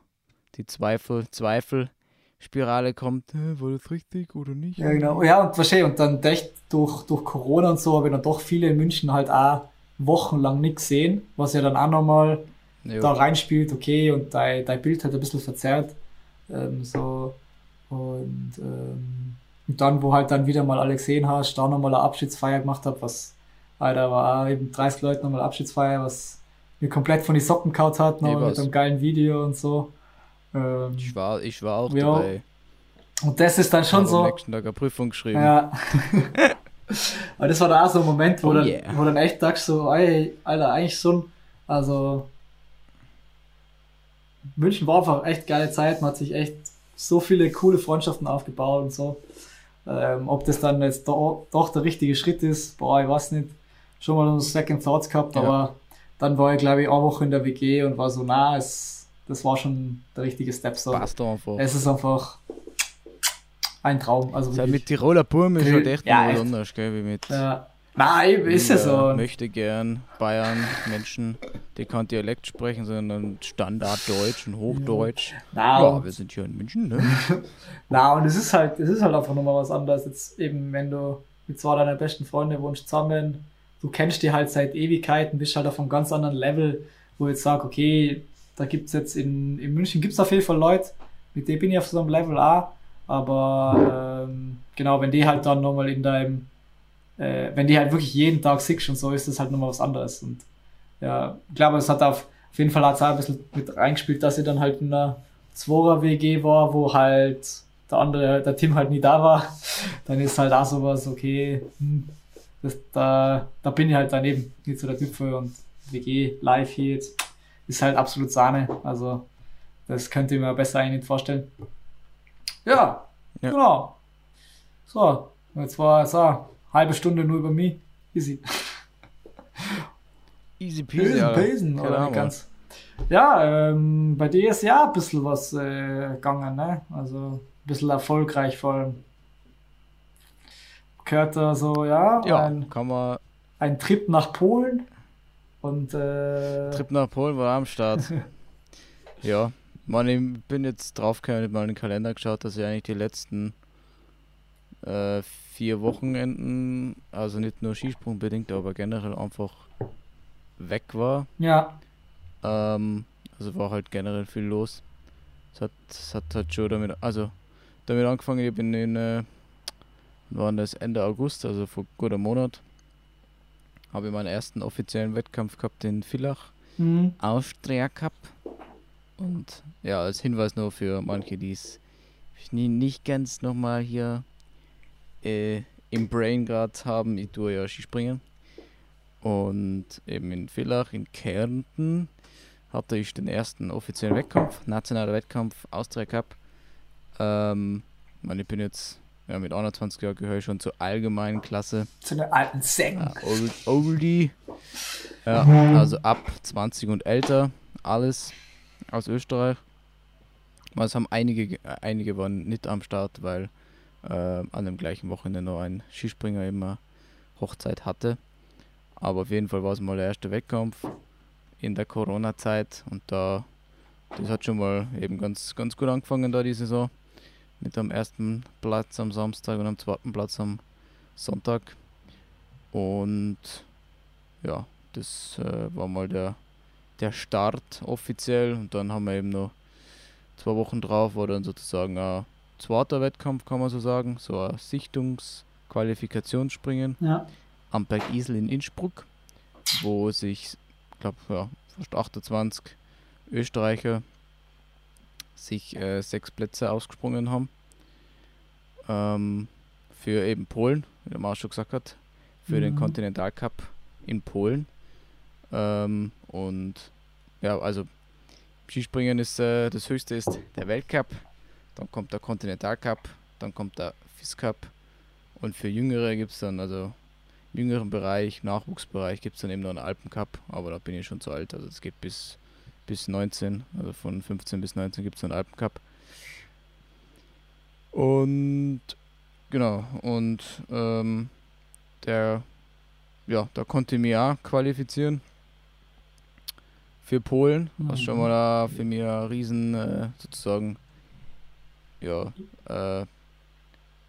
die Zweifel, Zweifelspirale kommt, "Hä, war das richtig oder nicht? Ja, genau. Ja, und wahrscheinlich, und dann echt durch, durch Corona und so habe ich dann doch viele in München halt auch wochenlang nicht gesehen, was ja dann auch nochmal Ja. da reinspielt, okay, und dein, dein Bild hat ein bisschen verzerrt. Ähm, so. Und, ähm, und dann, wo halt dann wieder mal alle gesehen hast, da nochmal eine Abschiedsfeier gemacht habe, was, Alter, war auch eben 30 Leute nochmal Abschiedsfeier, was mir komplett von die Socken kaut hat, noch Nee, mit einem geilen Video und so. Ähm, Ich war, ich war auch Ja. dabei. und das ist dann schon so. am nächsten Tag eine Prüfung geschrieben. Ja. (laughs) Aber das war da auch so ein Moment, wo, Oh dann, yeah. wo dann echt dachte so, ey, Alter, eigentlich so ein, also München war einfach echt geile Zeit, man hat sich echt so viele coole Freundschaften aufgebaut und so. Ähm, ob das dann jetzt do, doch der richtige Schritt ist, boah, ich weiß nicht. Schon mal so Second Thoughts gehabt, Ja. aber dann war ich, glaube ich, eine Woche in der WG und war so, na, es, das war schon der richtige Step so. Passt einfach. Es ist einfach ein Traum. Also halt wirklich. mit Tiroler Burm ist halt echt Ja, echt. anderes, gell, wie mit Ja. Nein, ist ja so. möchte gern Bayern Menschen, die kein Dialekt sprechen, sondern Standarddeutsch und Hochdeutsch. Na, Ja, wir sind hier in München, ne? (laughs) na, und es ist halt, es ist halt einfach nochmal was anderes. Jetzt eben, wenn du mit zwei deiner besten Freunde wohnst zusammen, du kennst die halt seit Ewigkeiten, bist halt auf einem ganz anderen Level, wo ich jetzt sage, okay, da gibt's jetzt in, in München gibt's auf jeden Fall Leute, mit denen bin ich auf so einem Level A, aber ähm, genau, wenn die halt dann nochmal in deinem, äh, wenn die halt wirklich jeden Tag siehst und so, ist das halt nochmal was anderes. Und ja, ich glaube, es hat auf, auf jeden Fall auch ein bisschen mit reingespielt, dass ich dann halt in einer Zworer WG war, wo halt der andere, der Tim halt nie da war. (laughs) Dann ist halt auch sowas, okay, hm, das, da, da bin ich halt daneben, nicht so der Typ für und WG live hier jetzt ist halt absolut Sahne. Also, das könnte ich mir besser eigentlich nicht vorstellen. Ja, Ja. genau. So, jetzt war es auch halbe Stunde nur über mich. Easy. (laughs) Easy peasy. Pesen, Keine oder Ahnung. nicht ganz. Ja, ähm, bei dir ist ja ein bisschen was äh, gegangen, ne? Also ein bisschen erfolgreich vor allem. Gehört da so, ja, Ja, ein, kann man. ein Trip nach Polen und äh, Trip nach Polen war am Start. (laughs) ja, man, ich bin jetzt draufgekommen, hab mal in den Kalender geschaut, dass ich eigentlich die letzten äh, vier Wochenenden, also nicht nur Skisprung bedingt, aber generell einfach weg war. ja, Ähm, also war halt generell viel los. Es hat, es hat halt schon damit, also damit angefangen, ich bin in, äh, wann das Ende August, also vor gut einem Monat, habe ich meinen ersten offiziellen Wettkampf gehabt in Villach, mhm. Austria Cup. Und ja, als Hinweis nur für manche, die es nicht ganz nochmal hier äh, im Brain gerade haben, ich tue ja Skispringen. Und eben in Villach, in Kärnten, hatte ich den ersten offiziellen Wettkampf, nationaler Wettkampf, Austria Cup. Ähm, ich meine, ich bin jetzt ja, mit 21 Jahren gehöre ich schon zur allgemeinen Klasse. zu den alten Säcken. Ja, old, oldie. Ja, also ab 20 und älter, alles aus Österreich. Aber Es haben einige, ge- einige waren nicht am Start, weil äh, an dem gleichen Wochenende noch ein Skispringer immer Hochzeit hatte. Aber auf jeden Fall war es mal der erste Wettkampf in der Corona-Zeit und da, das hat schon mal eben ganz, ganz gut angefangen da die Saison. Mit am ersten Platz am Samstag und am zweiten Platz am Sonntag. Und ja, das äh, war mal der, der Start offiziell. Und dann haben wir eben noch zwei Wochen drauf, war dann sozusagen ein zweiter Wettkampf, kann man so sagen. So ein Sichtungsqualifikationsspringen Ja. am Berg Isel in Innsbruck, wo sich, ich glaube, ja, fast 28 Österreicher sich äh, sechs Plätze ausgesprungen haben. Ähm, für eben Polen, wie der Marsch schon gesagt hat, für den Mhm. Continental Cup in Polen. Ähm, und ja, also Skispringen ist äh, das höchste ist der Weltcup, dann kommt der Continental Cup, dann kommt der FIS Cup und für Jüngere gibt es dann, also im jüngeren Bereich, Nachwuchsbereich gibt es dann eben noch einen Alpencup, aber da bin ich schon zu alt, also es geht bis, bis 19, also von 15 bis 19 gibt es einen Alpencup. Und genau, und ähm, der, ja, da konnte ich mich auch qualifizieren für Polen, was schon Mhm. mal da für mich ein riesen äh, sozusagen ja, äh,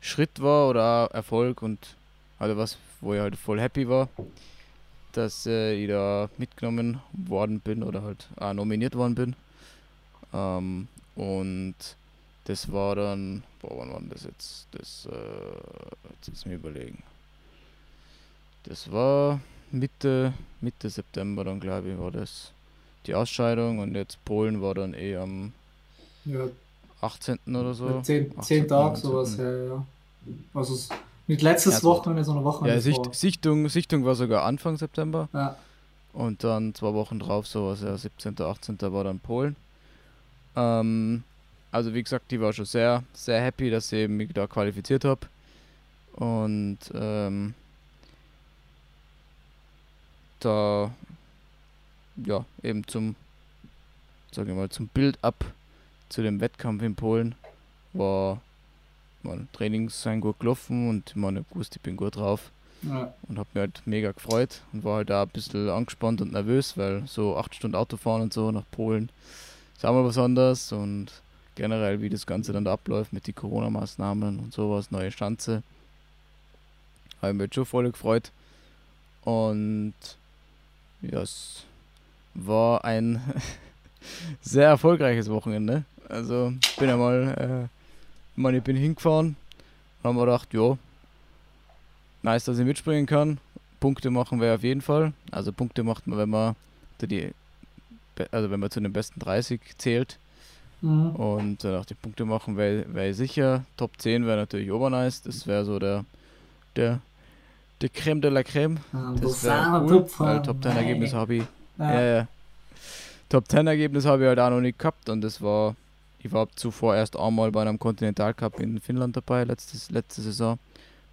Schritt war oder Erfolg und halt was, wo ich halt voll happy war, dass äh, ich da mitgenommen worden bin oder halt auch nominiert worden bin. Ähm, und das war dann, boah, wann war denn das jetzt? Das, äh, jetzt ist mir überlegen. Das war Mitte, Mitte September dann, glaube ich, war das die Ausscheidung und jetzt Polen war dann eh am Ja, 18. oder so. zehn, 18., zehn Tage 19.. sowas, ja, ja. Also nicht letztes Ja, so. Wochenende, sondern Ja, Wochenende Sicht. Sichtung, Sichtung war sogar Anfang September Ja. und dann zwei Wochen drauf, sowas, ja, 17., 18. war dann Polen. Ähm, also wie gesagt, die war schon sehr, sehr happy, dass ich mich da qualifiziert habe. Und ähm, da ja eben zum, sage ich mal, zum Build-up zu dem Wettkampf in Polen war mein Trainings sind gut gelaufen und meine gewusst, ich bin gut drauf Ja. und habe mich halt mega gefreut und war halt auch ein bisschen angespannt und nervös, weil so acht Stunden Autofahren und so nach Polen ist auch mal was anderes und generell wie das Ganze dann da abläuft mit den Corona-Maßnahmen und sowas, neue Schanze. Habe mich halt schon voll gefreut und ja, es war ein (laughs) sehr erfolgreiches Wochenende. Also ich bin einmal, äh, ich meine, ich bin hingefahren und haben mir gedacht, ja, nice, dass ich mitspringen kann. Punkte machen wir auf jeden Fall. Also Punkte macht man, wenn man die, also wenn man zu den besten 30 zählt. Mhm. Und äh, die Punkte machen wäre wär ich sicher. Top 10 wäre natürlich obernice. Das wäre so der, der, der Creme de la Creme. Ja, Das wäre cool, weil Top 10 Ergebnis habe ich. Ja. Ja. Top 10 Ergebnis habe ich halt auch noch nicht gehabt und das war, ich war zuvor erst einmal bei einem Continental Cup in Finnland dabei, letztes, letzte Saison,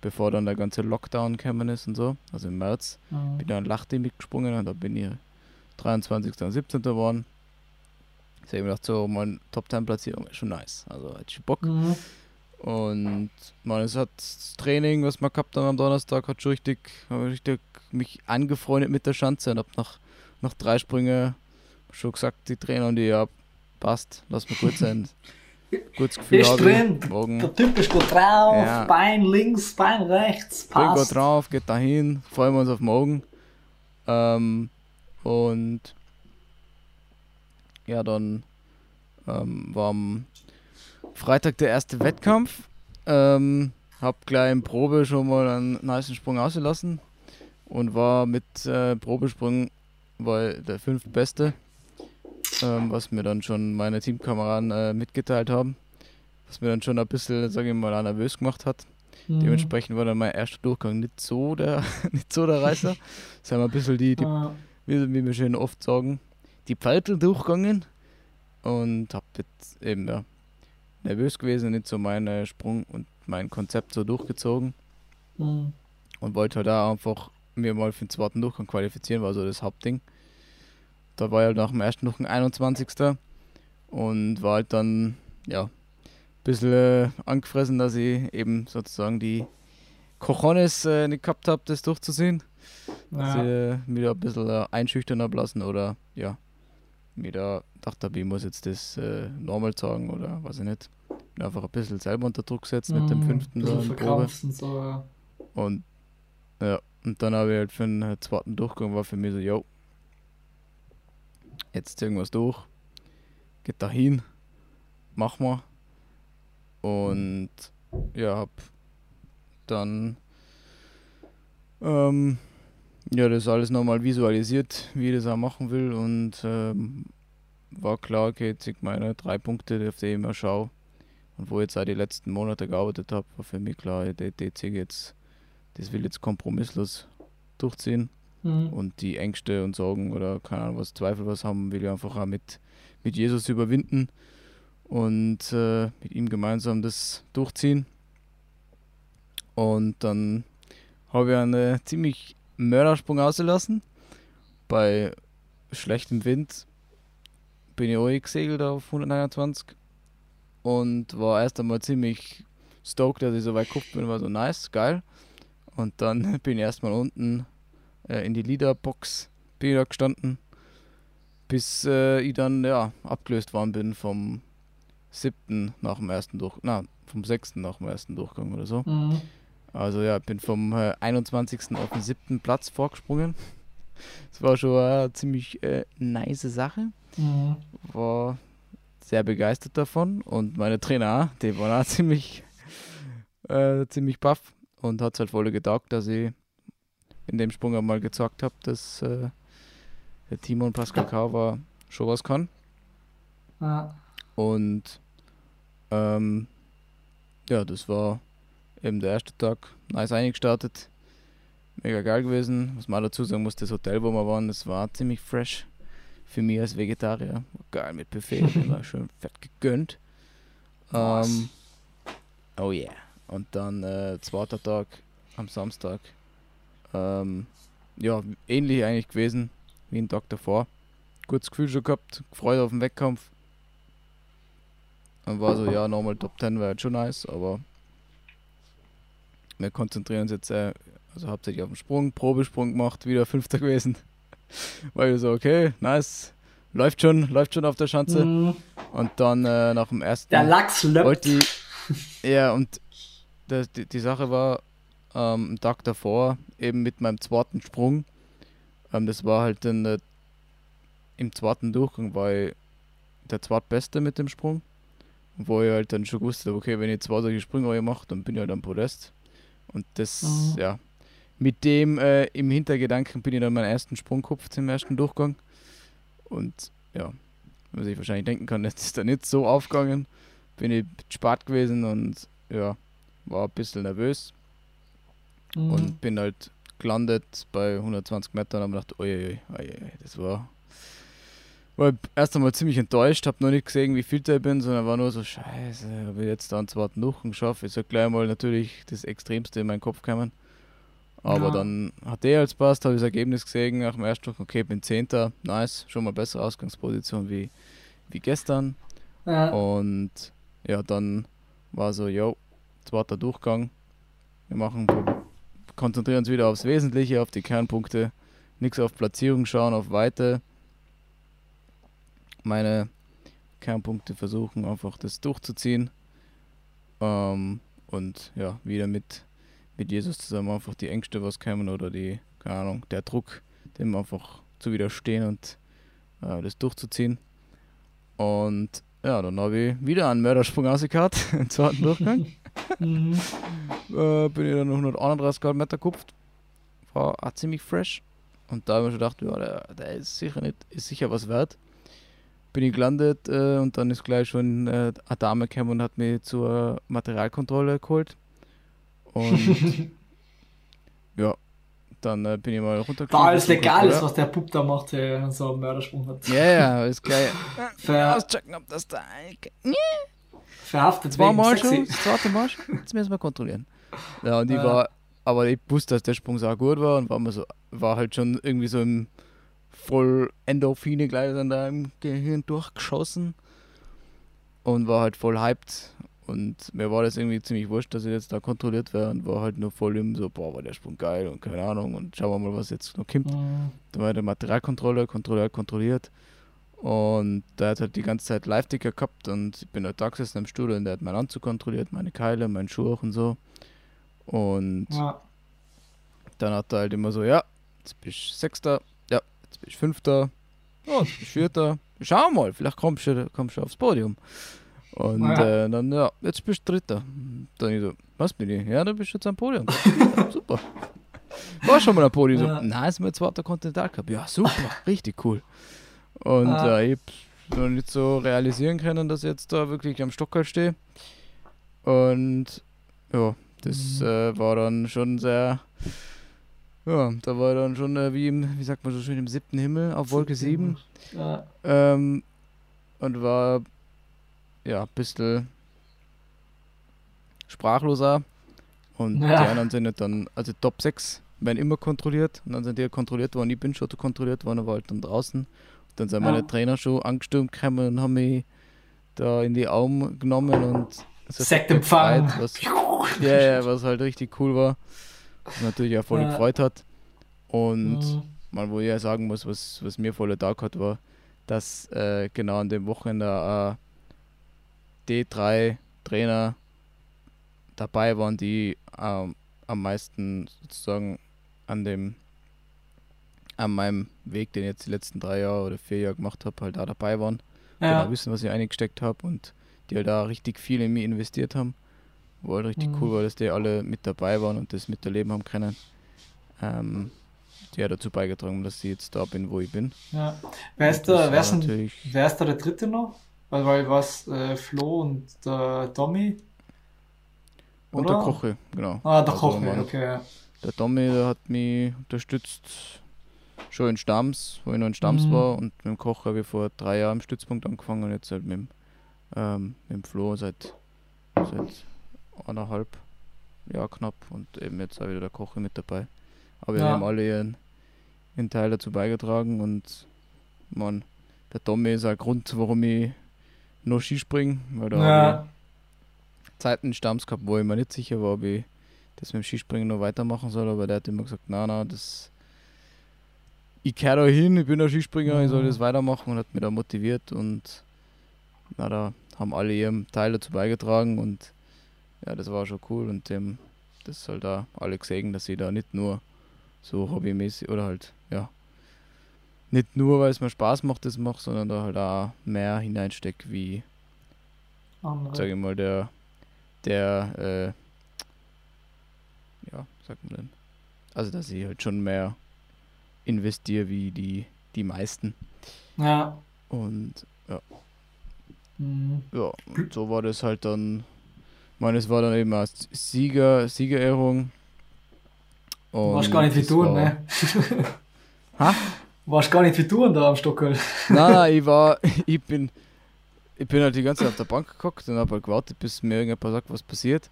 bevor dann der ganze Lockdown gekommen ist und so, also im März. Mhm. Bin dann Lachti mitgesprungen und da bin ich 23. und 17. geworden. Ich habe mir gedacht, so meine Top 10 Platzierung ist schon nice. Also hätte ich Bock. Mhm. Und man, es hat das Training, was wir gehabt haben am Donnerstag, hat schon richtig, ich richtig mich angefreundet mit der Schanze und hab nach, nach drei Sprüngen schon gesagt, die Trainer und die, ja, passt, lass mal gut sein. (laughs) Gutes Gefühl Ist drin. Morgen Der Typ ist gut drauf, Ja. Bein links, Bein rechts, passt. gut drauf, geht dahin, freuen wir uns auf morgen. Ähm, und ja, dann ähm, war am Freitag der erste Wettkampf. Ähm, hab gleich in Probe schon mal einen niceen Sprung ausgelassen und war mit äh, Probesprung war der fünftbeste, ähm, was mir dann schon meine Teamkameraden äh, mitgeteilt haben. Was mir dann schon ein bisschen, sage ich mal, nervös gemacht hat. Mhm. Dementsprechend war dann mein erster Durchgang nicht so der, (laughs) nicht so der Reißer. (laughs) Es haben ein bisschen die, die Ja. wie, wie wir schön oft sagen, die Pfeitel durchgegangen und hab jetzt eben ja nervös gewesen, nicht so meinen Sprung und mein Konzept so durchgezogen Mhm. und wollte halt auch einfach mir mal für den zweiten Durchgang qualifizieren, war so das Hauptding. Da war ich halt nach dem ersten Durchgang 21. und war halt dann, ja, ein bisschen äh, angefressen, dass ich eben sozusagen die Cojones äh, nicht gehabt habe, das durchzusehen. Dass Ja. ich äh, mich da ein bisschen äh, einschüchtern habe lassen oder ja, mir da dachte habe, ich muss jetzt das äh, normal sagen oder weiß ich nicht. Bin einfach ein bisschen selber unter Druck gesetzt mit dem Mhm. fünften da in Probe. verkrampft und so, ja. Und ja, und dann habe ich halt für den äh, zweiten Durchgang war für mich so, yo, jetzt es durch, geht dahin, mach mal. Und ja, hab dann ähm, ja, das alles nochmal visualisiert, wie ich das auch machen will. Und ähm, war klar, okay, jetzt sind meine drei Punkte, auf die ich immer schaue. Und wo ich jetzt auch die letzten Monate gearbeitet habe, war für mich klar, zieh ich jetzt das will jetzt kompromisslos durchziehen Mhm. und die Ängste und Sorgen oder keine Ahnung was Zweifel was haben, will ich einfach auch mit, mit Jesus überwinden und äh, mit ihm gemeinsam das durchziehen. Und dann habe ich einen ziemlich Mördersprung ausgelassen. Bei schlechtem Wind bin ich auch gesegelt auf 129 und war erst einmal ziemlich stoked, dass ich so weit geguckt bin, war so nice, geil. Und dann (laughs) bin ich erstmal unten äh, in die Leaderbox bin ich da gestanden, bis äh, ich dann ja abgelöst worden bin vom siebten nach dem ersten Durch, na, vom sechsten nach dem ersten Durchgang oder so. Mhm. Also ja, bin vom äh, 21. auf den siebten Platz vorgesprungen. (laughs) Das war schon eine ziemlich äh, nice Sache. Mhm. War sehr begeistert davon und meine Trainer, die waren auch (laughs) ziemlich, äh, ziemlich baff und hat es halt voll getaugt, dass ich in dem Sprung einmal gezeigt habe, dass äh, der Timon Pascal Kauer schon was kann. Ja. Und ähm, ja, das war eben der erste Tag. Nice eingestartet. Mega geil gewesen. Was man dazu sagen muss, das Hotel, wo wir waren, das war ziemlich fresh. Für mich als Vegetarier. Geil mit Buffet. (laughs) war schön fett gegönnt. Ähm, oh yeah. Und dann äh, zweiter Tag am Samstag. Ähm, ja, ähnlich eigentlich gewesen wie ein Tag davor. Gutes Gefühl schon gehabt, gefreut auf den Wettkampf. Und war so, ja, nochmal Top 10 wäre halt schon nice, aber wir konzentrieren uns jetzt äh, also hauptsächlich auf den Sprung, Probesprung gemacht, wieder Fünfter gewesen. (laughs) War ich so, okay, nice, läuft schon, läuft schon auf der Schanze. Mhm. Und dann äh, nach dem ersten Der Lachs löppt. ja, und das, die, die Sache war, ähm, am Tag davor, eben mit meinem zweiten Sprung, ähm, das war halt dann äh, im zweiten Durchgang war ich der zweitbeste mit dem Sprung. Wo ich halt dann schon wusste, okay, wenn ich zwei solche Sprünge mache, dann bin ich halt am Podest. Und das, Mhm. ja, mit dem äh, im Hintergedanken bin ich dann meinen ersten Sprung gekupft im ersten Durchgang. Und ja, was ich wahrscheinlich denken kann, (laughs) jetzt ist er nicht so aufgegangen. Bin ich spart gewesen und ja, war ein bisschen nervös Mhm. und bin halt gelandet bei 120 Metern und habe gedacht, oi, das war, war erst einmal ziemlich enttäuscht, habe noch nicht gesehen, wie viel ich bin, sondern war nur so, scheiße, habe ich jetzt da einen zweiten Durchgang geschafft, ist ja gleich mal natürlich das Extremste in meinen Kopf gekommen. Aber Ja. dann hat er als passt, habe ich das Ergebnis gesehen nach dem ersten Durchgang, okay, bin Zehnter, nice, schon mal bessere Ausgangsposition wie, wie gestern. ja. Und ja, dann war so, yo, zweiter Durchgang. Wir machen, konzentrieren uns wieder aufs Wesentliche, auf die Kernpunkte. Nichts auf Platzierung schauen, auf Weite. Meine Kernpunkte versuchen einfach das durchzuziehen. Ähm, und ja, wieder mit, mit Jesus zusammen einfach die Ängste, was kämen oder die, keine Ahnung, der Druck, dem einfach zu widerstehen und äh, das durchzuziehen. Und ja, dann habe ich wieder einen Mördersprung rausgehauen (laughs) im zweiten Durchgang. (laughs) Mhm. Äh, bin ich dann noch 131 Meter gekupft. War auch ziemlich fresh. Und da habe ich mir schon gedacht, ja, der, der ist sicher nicht, ist sicher was wert. Bin ich gelandet äh, und dann ist gleich schon äh, eine Dame gekommen und hat mich zur Materialkontrolle geholt. Und (laughs) ja, dann äh, bin ich mal runtergekommen. Da alles legal ist, was der Bub da macht, der so einen Mördersprung hat. Ja, ja, ist gleich. (laughs) Ver Auschecken, ob das da. verhaftet Zweimal wegen schon, sexy. das zweite Mal schon. Jetzt müssen wir kontrollieren. Ja, und Ja. war, aber ich wusste, dass der Sprung so gut war und war mir so, war halt schon irgendwie so im voll Endorphine gleich dann da im Gehirn durchgeschossen und war halt voll hyped. Und mir war das irgendwie ziemlich wurscht, dass ich jetzt da kontrolliert werde und war halt nur voll im so, boah, war der Sprung geil und keine Ahnung und schauen wir mal, was jetzt noch kommt. Mhm. Da war der Materialkontrolle, kontrolliert, kontrolliert. Und der hat halt die ganze Zeit Live-Ticker gehabt und ich bin halt da gesessen im Studio und der hat meinen Anzug kontrolliert, meine Keile, meinen Schuh und so. Und Ja. dann hat er halt immer so, ja, jetzt bist du Sechster, ja, jetzt bist du Fünfter, ja, jetzt bist du Vierter. Schau mal, vielleicht kommst du, kommst du aufs Podium. Und Ja. äh, dann, ja, jetzt bist du Dritter. Dann ich so, was bin ich? Ja, dann bist du jetzt am Podium. Ja, (laughs) super. War schon mal am Podium. Ja. So, nein, ist mein zweiter Continental Cup. Ja, super, richtig cool. Und Ah. äh, ich noch nicht so realisieren können, dass ich jetzt da wirklich am Stockerl stehe. Und ja, das Mhm. äh, war dann schon sehr. Ja, da war dann schon äh, wie im, wie sagt man so schön, im siebten Himmel auf Wolke 7. Ja. Ähm, und war ja ein bisschen sprachloser. Und Ja. die anderen sind nicht dann, also Top 6 werden immer kontrolliert und dann sind die kontrolliert worden. Ich bin schon kontrolliert worden, aber halt dann draußen. Und dann sind Ja. meine Trainer schon angestürmt gekommen und haben mich da in die Arme genommen und so Sektempfang. Was, (laughs) ja, ja, was halt richtig cool war. Was natürlich auch voll Ja. gefreut hat. Und Mhm. mal, wo ich ja sagen muss, was, was mir voll Tag hat, war, dass äh, genau an dem Wochenende äh, D3 Trainer dabei waren, die ähm, am meisten sozusagen an dem an meinem Weg, den ich jetzt die letzten drei Jahre oder vier Jahre gemacht habe, halt da dabei waren. Ja. Genau wissen, was ich eingesteckt habe und die halt da richtig viel in mich investiert haben. Wo halt richtig Mhm. cool war, dass die alle mit dabei waren und das miterleben haben können. Ähm, die hat dazu beigetragen, dass ich jetzt da bin, wo ich bin. ja. Wer ist da, wer ist, natürlich wer ist da der dritte noch? Weil, weil was, äh, Flo und der Tommy? Und der oder? Koche, genau. Ah, der Also Koche, okay. ja. Der Tommy, der hat mich unterstützt, schon in Stamms, wo ich noch in Stamms Mhm. war. Und mit dem Koch habe ich vor drei Jahren im Stützpunkt angefangen und jetzt halt mit dem, ähm, mit dem Flo seit, seit eineinhalb Jahr knapp. Und eben jetzt auch wieder der Koche mit dabei. Aber wir Ja. haben alle ihren, ihren Teil dazu beigetragen und man, der Tommy ist ein Grund, warum ich noch Skispringen, weil da Ja. ich Zeiten Stamms gehabt, wo ich mir nicht sicher war, ob ich das mit dem Skispringen noch weitermachen soll, aber der hat immer gesagt, na, na, das ich kehre da hin, ich bin ein Skispringer, ich soll Mhm. das weitermachen und hat mich da motiviert und na, da haben alle ihren Teil dazu beigetragen und ja, das war schon cool und dem, das halt da alle gesehen, dass ich da nicht nur so hobbymäßig oder halt, ja, nicht nur, weil es mir Spaß macht, das mache, sondern da halt auch mehr hineinstecke, wie Andere. sage ich mal, der, der, äh, ja, sagt man denn? Also, dass ich halt schon mehr investiere wie die, die meisten. Ja. Und Mhm. ja, und so war das halt dann. Ich meine, es war dann eben als Sieger, Siegerehrung. Du warst Und gar nicht wie du, war- ne? Ha? Du warst gar nicht wie du (laughs) da am Stockel. Nein, nein, (laughs) ich war, (laughs) ich bin, ich bin halt die ganze Zeit auf der Bank geguckt und habe halt gewartet, bis mir irgendjemand sagt, was passiert.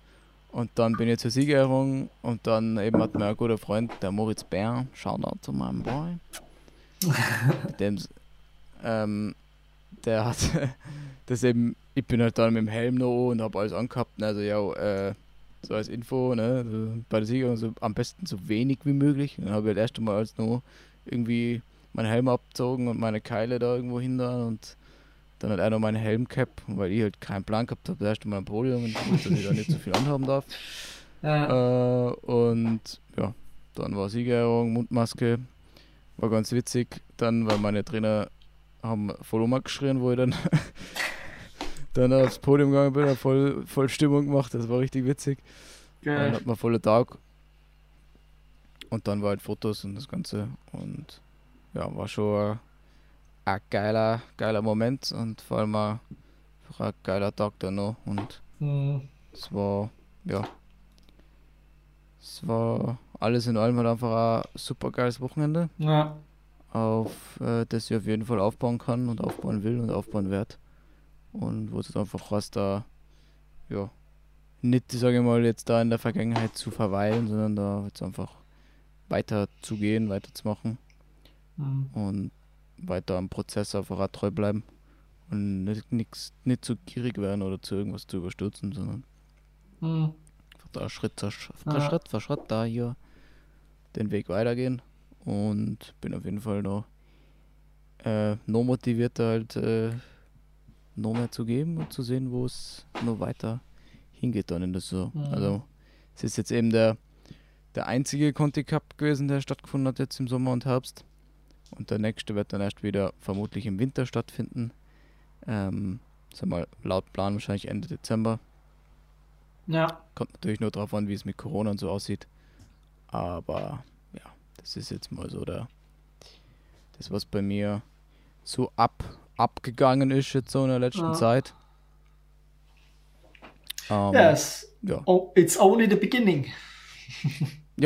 Und dann bin ich zur Siegerehrung und dann eben hat mir ein guter Freund, der Moritz Bär, Shoutout zu meinem Boy, mit dem, ähm, der hat (laughs) das eben, ich bin halt dann mit dem Helm noch und habe alles angehabt, also ja, äh, so als Info, ne, so bei der Siegerehrung so am besten so wenig wie möglich. Dann habe ich halt erst einmal als noch irgendwie meinen Helm abgezogen und meine Keile da irgendwo hindern und dann hat er noch meine Helmcap, weil ich halt keinen Plan gehabt habe, das erste Mal am Podium und ich wusste, dass ich da nicht so viel anhaben darf. (laughs) Ja. Äh, und ja, dann war Siegerehrung, Mundmaske, war ganz witzig. Dann, weil meine Trainer haben voll umgeschrien, wo ich dann, (laughs) dann aufs Podium gegangen bin, voll, voll Stimmung gemacht, das war richtig witzig. Dann Geil. hat man voller Tag. Und dann war halt Fotos und das Ganze. Und ja, war schon ein, geiler, geiler Moment und vor allem auch ein geiler Tag dann noch. Und Mhm. es war, ja, es war alles in allem halt einfach ein super geiles Wochenende, Ja. Auf äh, das ich auf jeden Fall aufbauen kann und aufbauen will und aufbauen werde. Und wo es jetzt einfach heißt, da, ja, nicht, sage ich mal, jetzt da in der Vergangenheit zu verweilen, sondern da jetzt einfach weiter zu gehen, weiterzumachen Mhm. und weiter am Prozess einfach treu bleiben und nicht, nix, nicht zu gierig werden oder zu irgendwas zu überstürzen, sondern Mhm. einfach da Schritt für. Schritt für Schritt da hier den Weg weitergehen und bin auf jeden Fall noch, äh, noch motivierter halt äh, noch mehr zu geben und zu sehen, wo es noch weiter hingeht dann in der Saison. Mhm. Also es ist jetzt eben der, der einzige Conti Cup gewesen, der stattgefunden hat jetzt im Sommer und Herbst. Und der nächste wird dann erst wieder vermutlich im Winter stattfinden. Ähm, sag mal, laut Plan wahrscheinlich Ende Dezember. Ja. Kommt natürlich nur darauf an, wie es mit Corona und so aussieht. Aber das ist jetzt mal so der, das, was bei mir so ab, abgegangen ist jetzt so in der letzten Ja. Zeit. Ähm, Yes. ja, Oh, it's only the beginning. (laughs)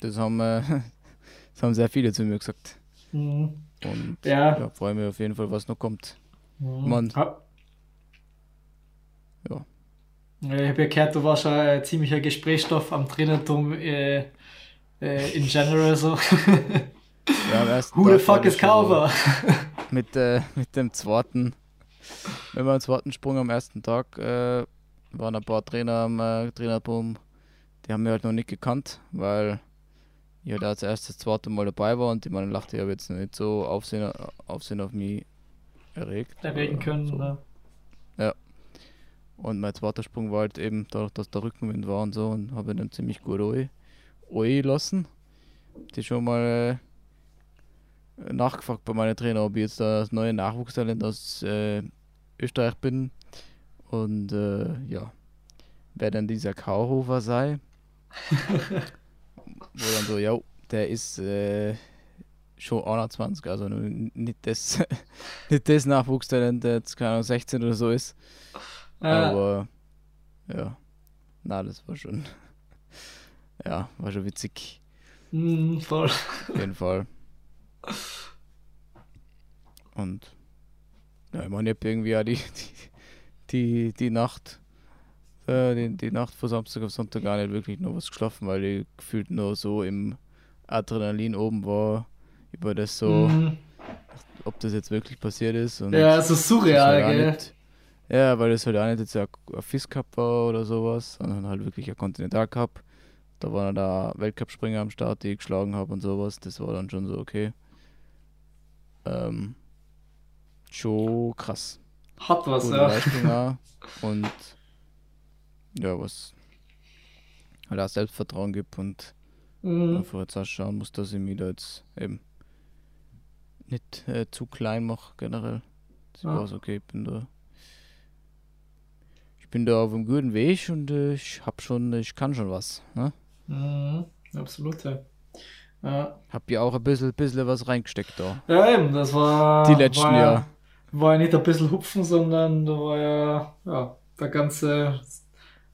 das haben, äh, (laughs) das haben sehr viele zu mir gesagt. Mhm. Und Ja. ja, freue mich auf jeden Fall, was noch kommt. Mhm. Mann. Ha- Ja. Ja, Ich habe ja gehört, du warst ja ein ziemlicher Gesprächsstoff am Trainertum äh, äh, in general so. Ja, (laughs) Who the fuck is Carver? (laughs) Mit, äh, mit dem zweiten, mit meinem zweiten Sprung am ersten Tag, äh, waren ein paar Trainer am äh, Trainerboom, die haben mich halt noch nicht gekannt, weil ich halt als erstes das zweite Mal dabei war und die meinen lachte, ich habe jetzt nicht so Aufsehen, Aufsehen auf mich erregt. Erregen Oder können, so. oder? Und mein zweiter Sprung war halt eben dadurch, dass der Rückenwind war und so und habe dann ziemlich gut ruhig lassen. Die schon mal äh, nachgefragt bei meinen Trainer, ob ich jetzt da das neue Nachwuchstalent aus äh, Österreich bin. Und äh, ja, wer dann dieser Kauhofer sei. (laughs) Wo dann so, ja, der ist äh, schon 21, also nicht das, (laughs) nicht das Nachwuchstalent, der jetzt keine Ahnung, 16 oder so ist. Aber ja, na, das war schon, ja, war schon witzig, Mhm, voll. auf jeden Fall. Und ja, ich meine, ich habe irgendwie auch die, die, die, die Nacht, äh, die, die Nacht vor Samstag auf Sonntag gar nicht wirklich noch was geschlafen, weil ich gefühlt nur so im Adrenalin oben war, über das so, Mhm. ob das jetzt wirklich passiert ist. Und Ja, so surreal, halt gell? nicht- Ja, weil das halt auch nicht jetzt ein Fizz Cup war oder sowas, sondern halt wirklich ein Continental Cup. Da waren da Weltcup-Springer am Start, die ich geschlagen habe und sowas. Das war dann schon so okay. Ähm, schon krass. Hat was, Gute ja. Leistung. (laughs) Und ja, was halt auch Selbstvertrauen gibt und Mhm. einfach jetzt auch schauen muss, dass ich mich da jetzt eben nicht äh, zu klein mache generell. Das Ja. war's okay, ich bin da. Ich bin da auf einem guten Weg und äh, ich hab schon, ich kann schon was. Ne? Mhm. Absolut, ja. Ja. Hab ja auch ein bisschen, bisschen was reingesteckt da. ja, eben, das war. Die letzten war, Jahre. War ja nicht ein bisschen Hupfen, sondern da war ja, ja der ganze,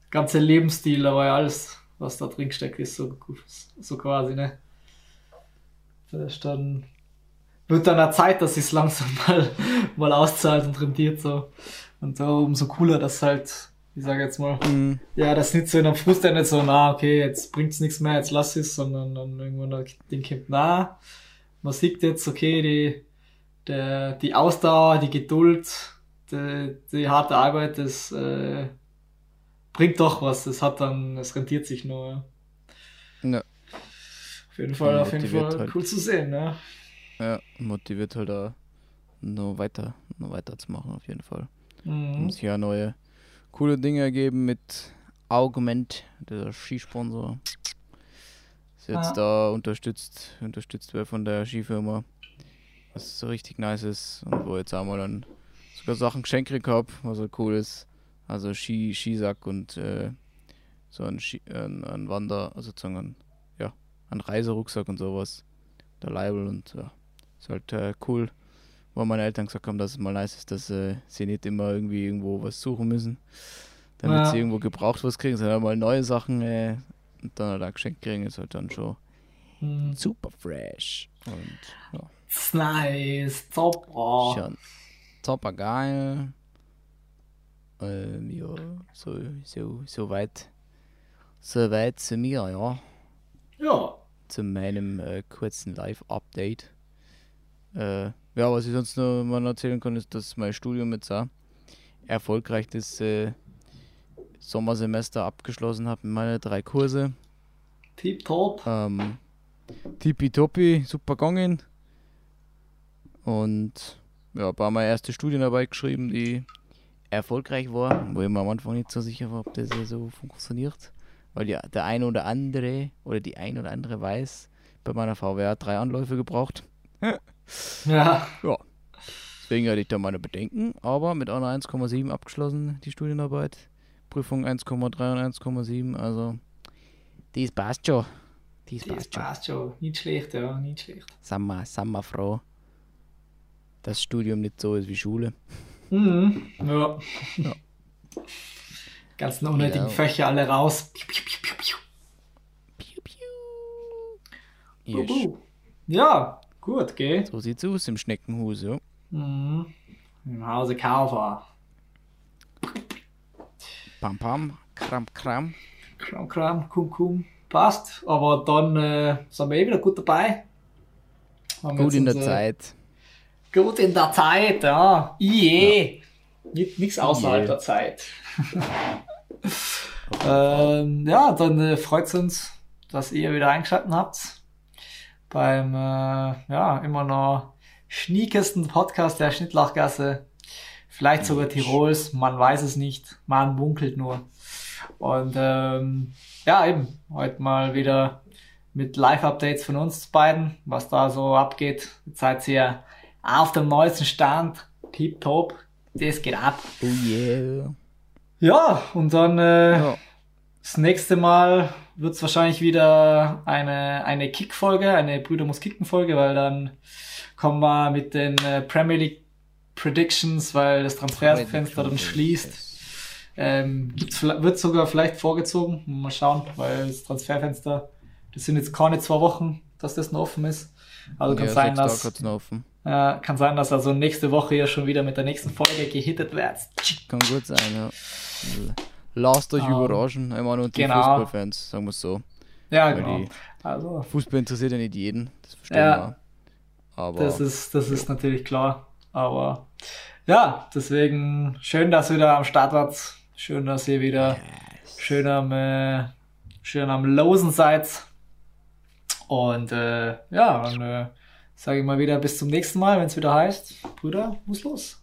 ganze Lebensstil, da war ja alles, was da drin gesteckt ist, so, so quasi, ne? Das ist dann, wird dann eine Zeit, dass es langsam (laughs) mal, mal auszahlt und rentiert so. Und so umso cooler, dass halt, ich sage jetzt mal, Mhm. ja, das nicht so in einem Frust nicht so, na, okay, jetzt bringt's nichts mehr, jetzt lass es, sondern dann irgendwann der Ding kommt, na, man sieht jetzt, okay, die, der, die Ausdauer, die Geduld, die, die harte Arbeit, das äh, bringt doch was, das hat dann, es rentiert sich nur. Ja. Ja. Auf jeden Fall, Ja, auf jeden Fall halt. cool zu sehen, ne? Ja, motiviert halt auch noch weiter, noch weiter zu machen, auf jeden Fall. Mhm. Muss ja neue coole Dinge ergeben mit Augment, der Skisponsor. Ist jetzt Ah. da unterstützt, unterstützt wird von der Skifirma. Was so richtig nice ist und wo jetzt auch mal dann sogar Sachen geschenkt gekriegt hab, was so cool ist. Also Ski, Skisack und äh, so ein, Ski, ein, ein Wander, also sozusagen ein, ja, ein Reiserucksack und sowas. Der Label und ja, ist halt äh, cool wo meine Eltern gesagt haben, dass es mal nice ist, dass äh, sie nicht immer irgendwie irgendwo was suchen müssen, damit Ja. sie irgendwo gebraucht was kriegen, sondern mal neue Sachen äh, und dann halt auch geschenkt kriegen, ist halt dann schon Mhm. super fresh und ja, nice. Oh. schon super geil. Ähm, ja, so, so, so weit, so weit zu mir, ja, Ja. zu meinem äh, kurzen Live-Update. Äh, ja, was ich sonst noch mal erzählen kann, ist, dass mein Studium jetzt auch erfolgreich das äh, Sommersemester abgeschlossen habe mit meinen drei Kurse. Tip top. Ähm, tippitoppi, super gegangen. Und ja, ein paar Mal erste Studienarbeit geschrieben, die erfolgreich war, wo ich mir am Anfang nicht so sicher war, ob das ja so funktioniert. Weil ja der eine oder andere oder die ein oder andere weiß, bei meiner VWA drei Anläufe gebraucht. (laughs) Ja. Deswegen hatte ich da meine Bedenken, aber mit einer 1,7 abgeschlossen, die Studienarbeit. Prüfung 1,3 und 1,7, also dies passt schon. Dies Das passt schon. passt schon. Nicht schlecht, ja, nicht schlecht. Sind wir, sind wir froh, dass das Studium nicht so ist wie Schule. Mhm. Ja. Ja. Ganzen unnötigen Ja. Fächer alle raus. Piu, piu, piu, piu, piu. Piu, piu. Ja, gut, gell? So sieht's aus im Schneckenhus, ja. Mhm. Im Hause Kaufer. Pam pam, kram kram. Kram, Kram, Kum, Kum. Passt. Aber dann äh, sind wir eh wieder gut dabei. Haben Gut in der unsere- Zeit. Gut in der Zeit, ja. Je. Nicht, nichts außerhalb Je. der Zeit. (laughs) Ähm, ja, dann äh, freut es uns, dass ihr wieder eingeschaltet habt beim äh, ja immer noch schniekesten Podcast der Schnittlachgasse. Vielleicht sogar Tirols, man weiß es nicht, man munkelt nur. Und ähm, ja, eben, heute mal wieder mit Live-Updates von uns beiden, was da so abgeht. Jetzt seid ihr auf dem neuesten Stand, tipptopp, das geht ab. Oh yeah. Ja, und dann äh, Ja. das nächste Mal wird's wahrscheinlich wieder eine, eine Kick-Folge, eine Brüder muss kicken-Folge, weil dann kommen wir mit den äh, Premier League Predictions, weil das Transferfenster dann schließt. Ähm, wird sogar vielleicht vorgezogen. Mal schauen, weil das Transferfenster, das sind jetzt keine zwei Wochen, dass das noch offen ist. Also kann ja, sein, dass äh, kann sein, dass also nächste Woche ja schon wieder mit der nächsten Folge gehittet wird. Kann gut sein, ja. Lasst euch Ähm, überraschen, einmal nur die genau. Fußballfans, sagen wir so. Ja, Weil genau. Also Fußball interessiert ja nicht jeden, das verstehen Ja. wir. Aber Das ist, das ist natürlich klar. Aber ja, deswegen schön, dass ihr wieder am Start wart. Schön, dass ihr wieder schön am, äh, schön am Losen seid. Und äh, ja, dann äh, sage ich mal wieder bis zum nächsten Mal, wenn es wieder heißt, Brüder, muss los.